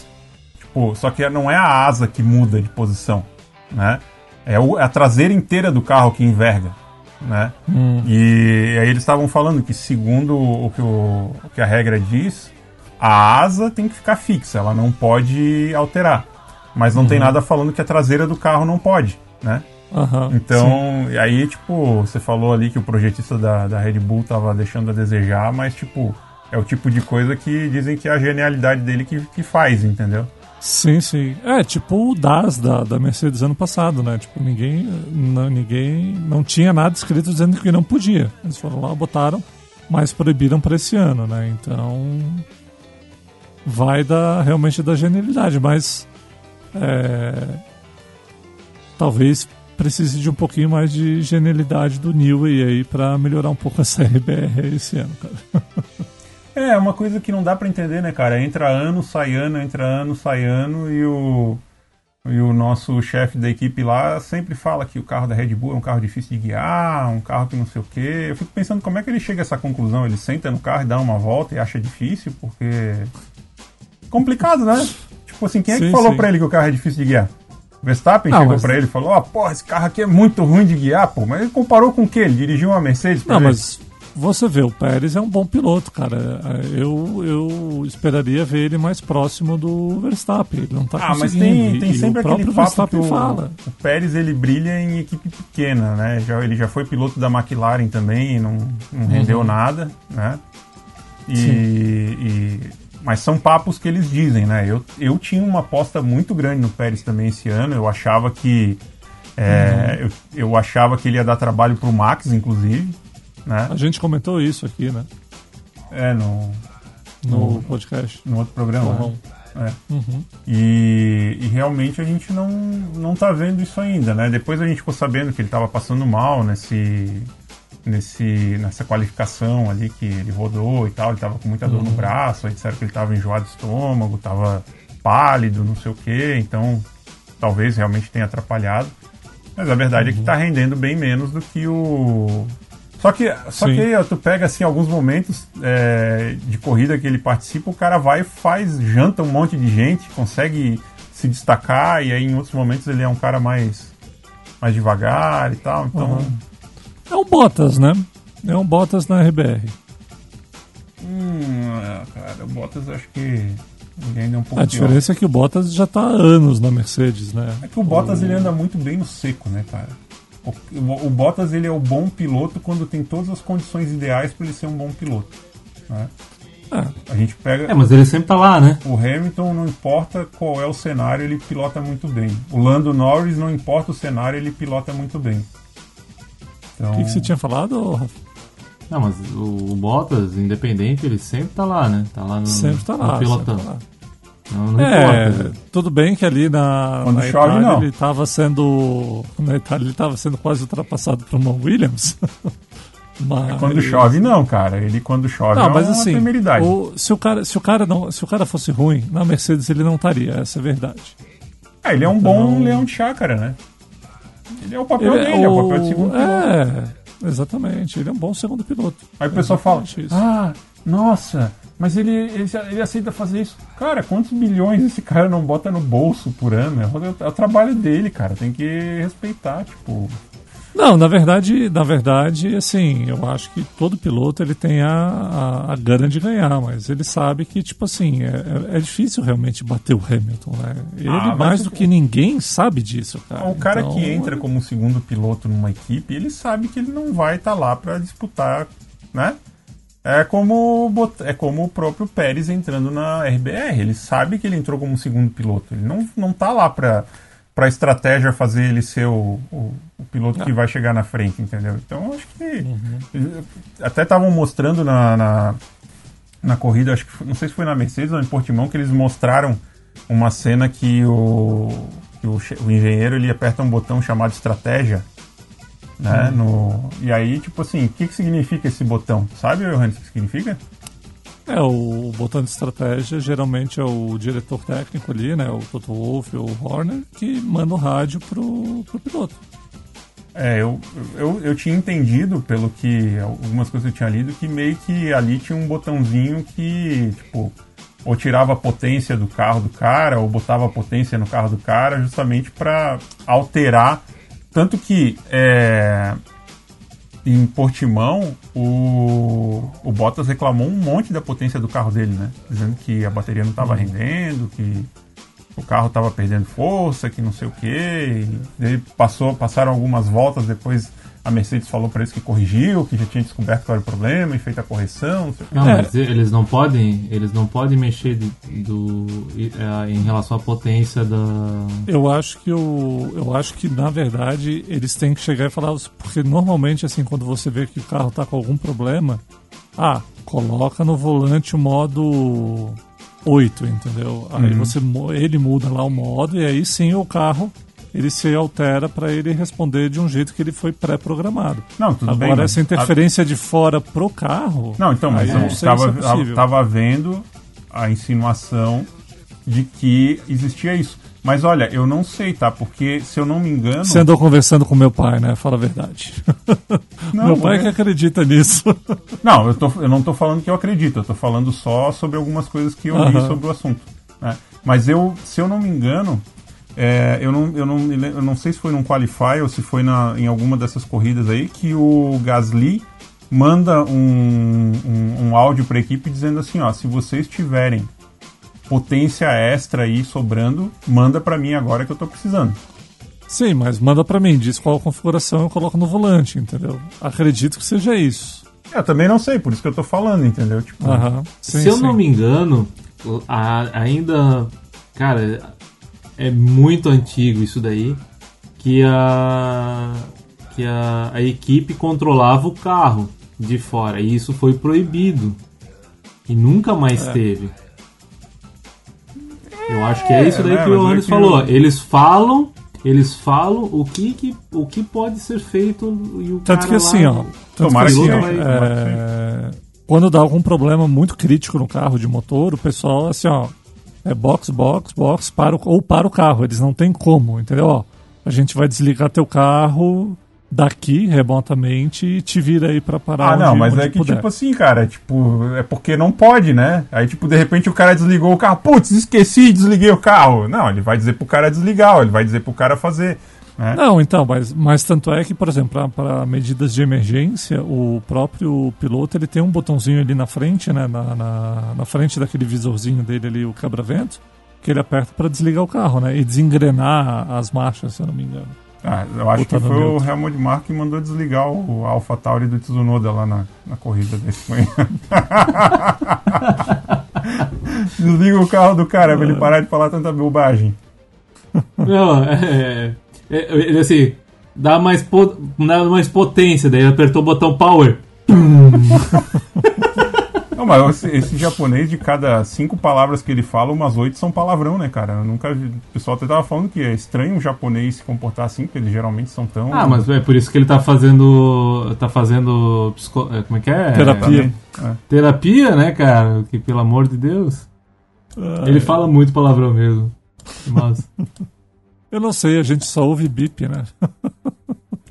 tipo, só que não é a asa que muda de posição, né? É o- é a traseira inteira do carro que enverga, né? Hum. E aí eles estavam falando que, segundo o que, o, o que a regra diz, a asa tem que ficar fixa, ela não pode alterar. Mas não tem nada falando que a traseira do carro não pode, né? Sim. Então, e aí, tipo, você falou ali que o projetista da, da Red Bull tava deixando a desejar, mas, tipo, é o tipo de coisa que dizem que é a genialidade dele que, que faz, entendeu? Sim, sim. É, tipo o DAS da, da Mercedes ano passado, né? Tipo, ninguém não, ninguém não tinha nada escrito dizendo que não podia. Eles foram lá, botaram, mas proibiram para esse ano, né? Então vai da realmente da genialidade, mas é, talvez precise de um pouquinho mais de genialidade do Newey aí para melhorar um pouco essa *laughs* RBR esse ano, cara. É, uma coisa que não dá pra entender, né, cara? Entra ano, sai ano, entra ano, sai ano e o, e o nosso chefe da equipe lá sempre fala que o carro da Red Bull é um carro difícil de guiar, um carro que não sei o quê. Eu fico pensando como é que ele chega a essa conclusão. Ele senta no carro e dá uma volta e acha difícil, porque. Complicado, né? Tipo assim, quem é que falou pra ele que o carro é difícil de guiar? Verstappen Ah, chegou mas- pra ele e falou: Ó, porra, esse carro aqui é muito ruim de guiar, pô. Mas ele comparou com o quê? Ele dirigiu uma Mercedes? Não, ver? mas você vê, o Pérez é um bom piloto, cara. Eu, eu esperaria ver ele mais próximo do Verstappen. Ele não tá Ah, mas conseguindo. tem, tem sempre o aquele próprio papo que Verstappen o, fala. o Pérez ele brilha em equipe pequena, né? Já, ele já foi piloto da McLaren também e não, não rendeu nada, né? E, Sim. e- mas são papos que eles dizem, né? Eu, eu tinha uma aposta muito grande no Pérez também esse ano. Eu achava que é, eu, eu achava que ele ia dar trabalho pro Max, inclusive, né? A gente comentou isso aqui, né? É no, No No- podcast. no outro programa. né? Uhum. É. Uhum. E, e realmente a gente não, não tá vendo isso ainda, né? Depois a gente ficou sabendo que ele estava passando mal nesse, nesse, nessa qualificação ali que ele rodou e tal, ele tava com muita dor no braço, aí disseram que ele tava enjoado de estômago, tava pálido, não sei o que, então talvez realmente tenha atrapalhado. Mas a verdade é que tá rendendo bem menos do que o. Só que, só Sim. que tu pega assim alguns momentos é, de corrida que ele participa, o cara vai e faz, janta um monte de gente, consegue se destacar, e aí em outros momentos ele é um cara mais, mais devagar e tal. Então, Uhum. É um Bottas, né? É um Bottas na RBR. hum, é, cara, o Bottas acho que ele ainda é um pouco A pior. diferença é que o Bottas já tá há anos na Mercedes, né? É que o Bottas ele anda muito bem no seco, né, cara? O, o- o Bottas ele é o bom piloto quando tem todas as condições ideais para ele ser um bom piloto. Né? É. A gente pega É, mas ele sempre tá lá, né? o Hamilton, não importa qual é o cenário, ele pilota muito bem. O Lando Norris, não importa o cenário, ele pilota muito bem. Então, O que, que você tinha falado, Rafa? Não, mas o, o Bottas, independente, ele sempre tá lá, né? Tá lá no, Sempre tá lá. tá lá. Não, não É, importa. tudo bem que ali na, Quando na chove, Itália não. ele estava sendo. Na Itália ele estava sendo quase ultrapassado por uma Williams. *laughs* mas... quando chove, não, cara. Ele quando chove Não, é mas assim, temeridade. o- se, o cara, se, o cara não, se o cara fosse ruim, na Mercedes ele não estaria, essa é a verdade. É, ele é um bom Então- leão de chácara, né? Ele é o papel Ele dele, é o papel de segundo piloto. É, exatamente. Ele é um bom segundo piloto. Aí o pessoal fala, isso. ah, nossa, mas ele, ele, ele aceita fazer isso. Cara, quantos bilhões esse cara não bota no bolso por ano? É o, é o trabalho dele, cara. Tem que respeitar, tipo... Não, na verdade, na verdade, assim, eu acho que todo piloto ele tem a, a, a gana de ganhar, mas ele sabe que, tipo assim, é, é- é difícil realmente bater o Hamilton, né? Ele, Ah, mais do que ninguém, sabe disso, cara. O cara Então, que entra como segundo piloto numa equipe, ele sabe que ele não vai estar lá para disputar, né? É como, é como o próprio Pérez entrando na RBR. Ele sabe que ele entrou como segundo piloto. Ele não, não tá lá para para estratégia fazer ele ser o, o, o piloto que vai chegar na frente, entendeu? Então acho que Uhum. até estavam mostrando na, na, na corrida, acho que não sei se foi na Mercedes ou em Portimão, que eles mostraram uma cena que o que o, o engenheiro ele aperta um botão chamado estratégia, né? Hum. No, e aí, tipo assim, o que, que significa esse botão? Sabe, Johannes, o que significa? É, o botão de estratégia geralmente é o diretor técnico ali, né? O Toto Wolff ou o Horner, que manda o rádio pro, pro piloto. É, eu, eu, eu tinha entendido, pelo que algumas coisas eu tinha lido, que meio que ali tinha um botãozinho que, tipo, ou tirava a potência do carro do cara, ou botava a potência no carro do cara, justamente para alterar. Tanto que é, em Portimão, o, o Bottas reclamou um monte da potência do carro dele, né? Dizendo que a bateria não estava uhum. rendendo, que o carro estava perdendo força, que não sei o quê. E passou, passaram algumas voltas depois a Mercedes falou para eles que corrigiu, que já tinha descoberto qual era o problema e feito a correção. Não, não mas eles não podem, eles não podem mexer do, do é, em relação à potência da. Eu acho que o, eu acho que na verdade eles têm que chegar e falar porque normalmente assim quando você vê que o carro está com algum problema, ah, coloca no volante o modo 8, entendeu? Aí uhum. você ele muda lá o modo e aí sim o carro ele se altera para ele responder de um jeito que ele foi pré-programado. Não, tudo Agora, bem, essa interferência a... de fora pro carro. Não, então, mas eu estava é vendo a insinuação de que existia isso. Mas olha, eu não sei, tá? Porque se eu não me engano. Você andou conversando com meu pai, né? Fala a verdade. *laughs* Não, meu pai é... que acredita nisso. *laughs* Não, eu, tô, eu não tô falando que eu acredito, eu tô falando só sobre algumas coisas que eu li sobre o assunto. Né? Mas eu, se eu não me engano, é, eu, não, eu, não, eu não sei se foi num Qualify ou se foi na, em alguma dessas corridas aí que o Gasly manda um, um, um áudio para a equipe dizendo assim: ó, se vocês tiverem potência extra aí sobrando, manda para mim agora que eu tô precisando. Sim, mas manda para mim, diz qual a configuração eu coloco no volante, entendeu? Acredito que seja isso. Eu também não sei, por isso que eu tô falando, entendeu? Tipo, sim, se eu sim. não me engano, a, ainda. Cara, é muito antigo isso daí, que a que a, a equipe controlava o carro de fora e isso foi proibido e nunca mais é. teve. Eu acho que é isso daí é, que o Johannes é falou. Eles falam, eles falam o que, que, o que pode ser feito e o tanto que assim, ó, tanto que, assim, vai, é, quando dá algum problema muito crítico no carro de motor, o pessoal assim, ó, é box, box, box, para o, ou para o carro. Eles não tem como, entendeu? Ó, a gente vai desligar teu carro daqui remotamente e te vira aí para parar. Ah, não, mas é que puder. tipo assim, cara, tipo, é porque não pode, né? Aí tipo, de repente o cara desligou o carro, putz, esqueci, desliguei o carro. Não, ele vai dizer pro cara desligar, ele vai dizer pro cara fazer. Né? Não, então, mas, mas tanto é que, por exemplo, para medidas de emergência, o próprio piloto ele tem um botãozinho ali na frente, né, na, na, na frente daquele visorzinho dele ali, o quebra-vento, que ele aperta para desligar o carro, né, e desengrenar as marchas, se eu não me engano. Ah, eu acho que foi o Helmut Mark que mandou desligar o, Alpha Tauri do Tsunoda lá na, na corrida desse manhã. *laughs* Desliga o carro do cara pra ele parar de falar tanta bobagem. Não, é, ele assim, dá mais, po dá mais potência, daí apertou o botão power. *laughs* Não, mas esse, esse, japonês, de cada cinco palavras que ele fala, umas oito são palavrão, né, cara? Eu nunca vi. O pessoal até tava falando que é estranho um japonês se comportar assim, porque eles geralmente são tão. Ah, mas é por isso que ele tá fazendo. tá fazendo. Psico... É, como é que é? Terapia. É. Terapia, né, cara? Que pelo amor de Deus. Ah, ele é. fala muito palavrão mesmo. Mas. *laughs* Eu não sei, a gente só ouve bip, né? *laughs*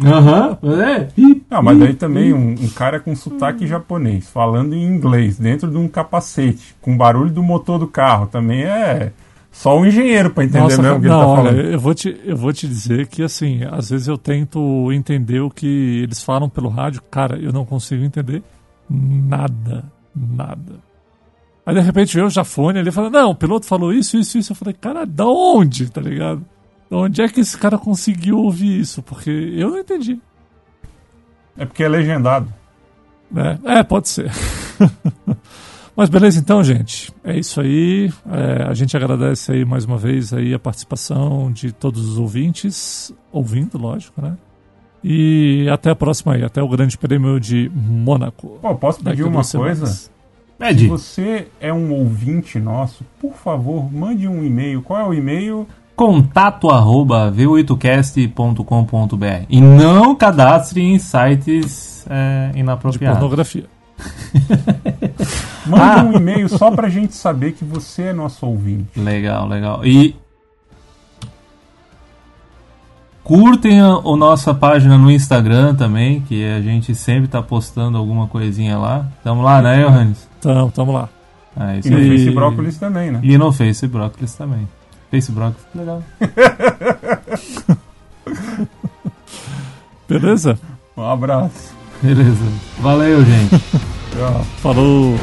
Aham, uhum, é. Bip, ah, mas daí também um, um, cara com sotaque japonês, falando em inglês, dentro de um capacete, com barulho do motor do carro, também é só um engenheiro para entender Nossa, mesmo o que não, ele tá falando. Olha, eu vou, te, eu vou te dizer que, assim, às vezes eu tento entender o que eles falam pelo rádio, cara, eu não consigo entender nada, nada. Aí de repente veio o Jafone, ele fala, não, o piloto falou isso, isso, isso. Eu falei, cara, da onde, tá ligado? Onde é que esse cara conseguiu ouvir isso? Porque eu não entendi. É porque é legendado. É, é pode ser. *laughs* Mas beleza, então, gente. É isso aí. É, a gente agradece aí mais uma vez aí a participação de todos os ouvintes, ouvindo, lógico, né? E até a próxima aí, até o Grande Prêmio de Mônaco. Pô, posso pedir uma coisa? Pede. Se você é um ouvinte nosso, por favor, mande um e-mail. Qual é o e-mail? Contato arroba v8cast.com.br. E não cadastre em sites é, inapropriados. De pornografia. *laughs* Manda ah. um e-mail só pra gente saber que você é nosso ouvinte. Legal, legal. E curtem a, a, nossa página no Instagram também, que a gente sempre tá postando alguma coisinha lá. Tamo lá, né, Johannes? Tamo, tamo lá. Ah, e no aí. Face Brócolis também, né? E no Face Brócolis também. Face Brócolis, legal. Beleza? Um abraço. Beleza. Valeu, gente. Falou.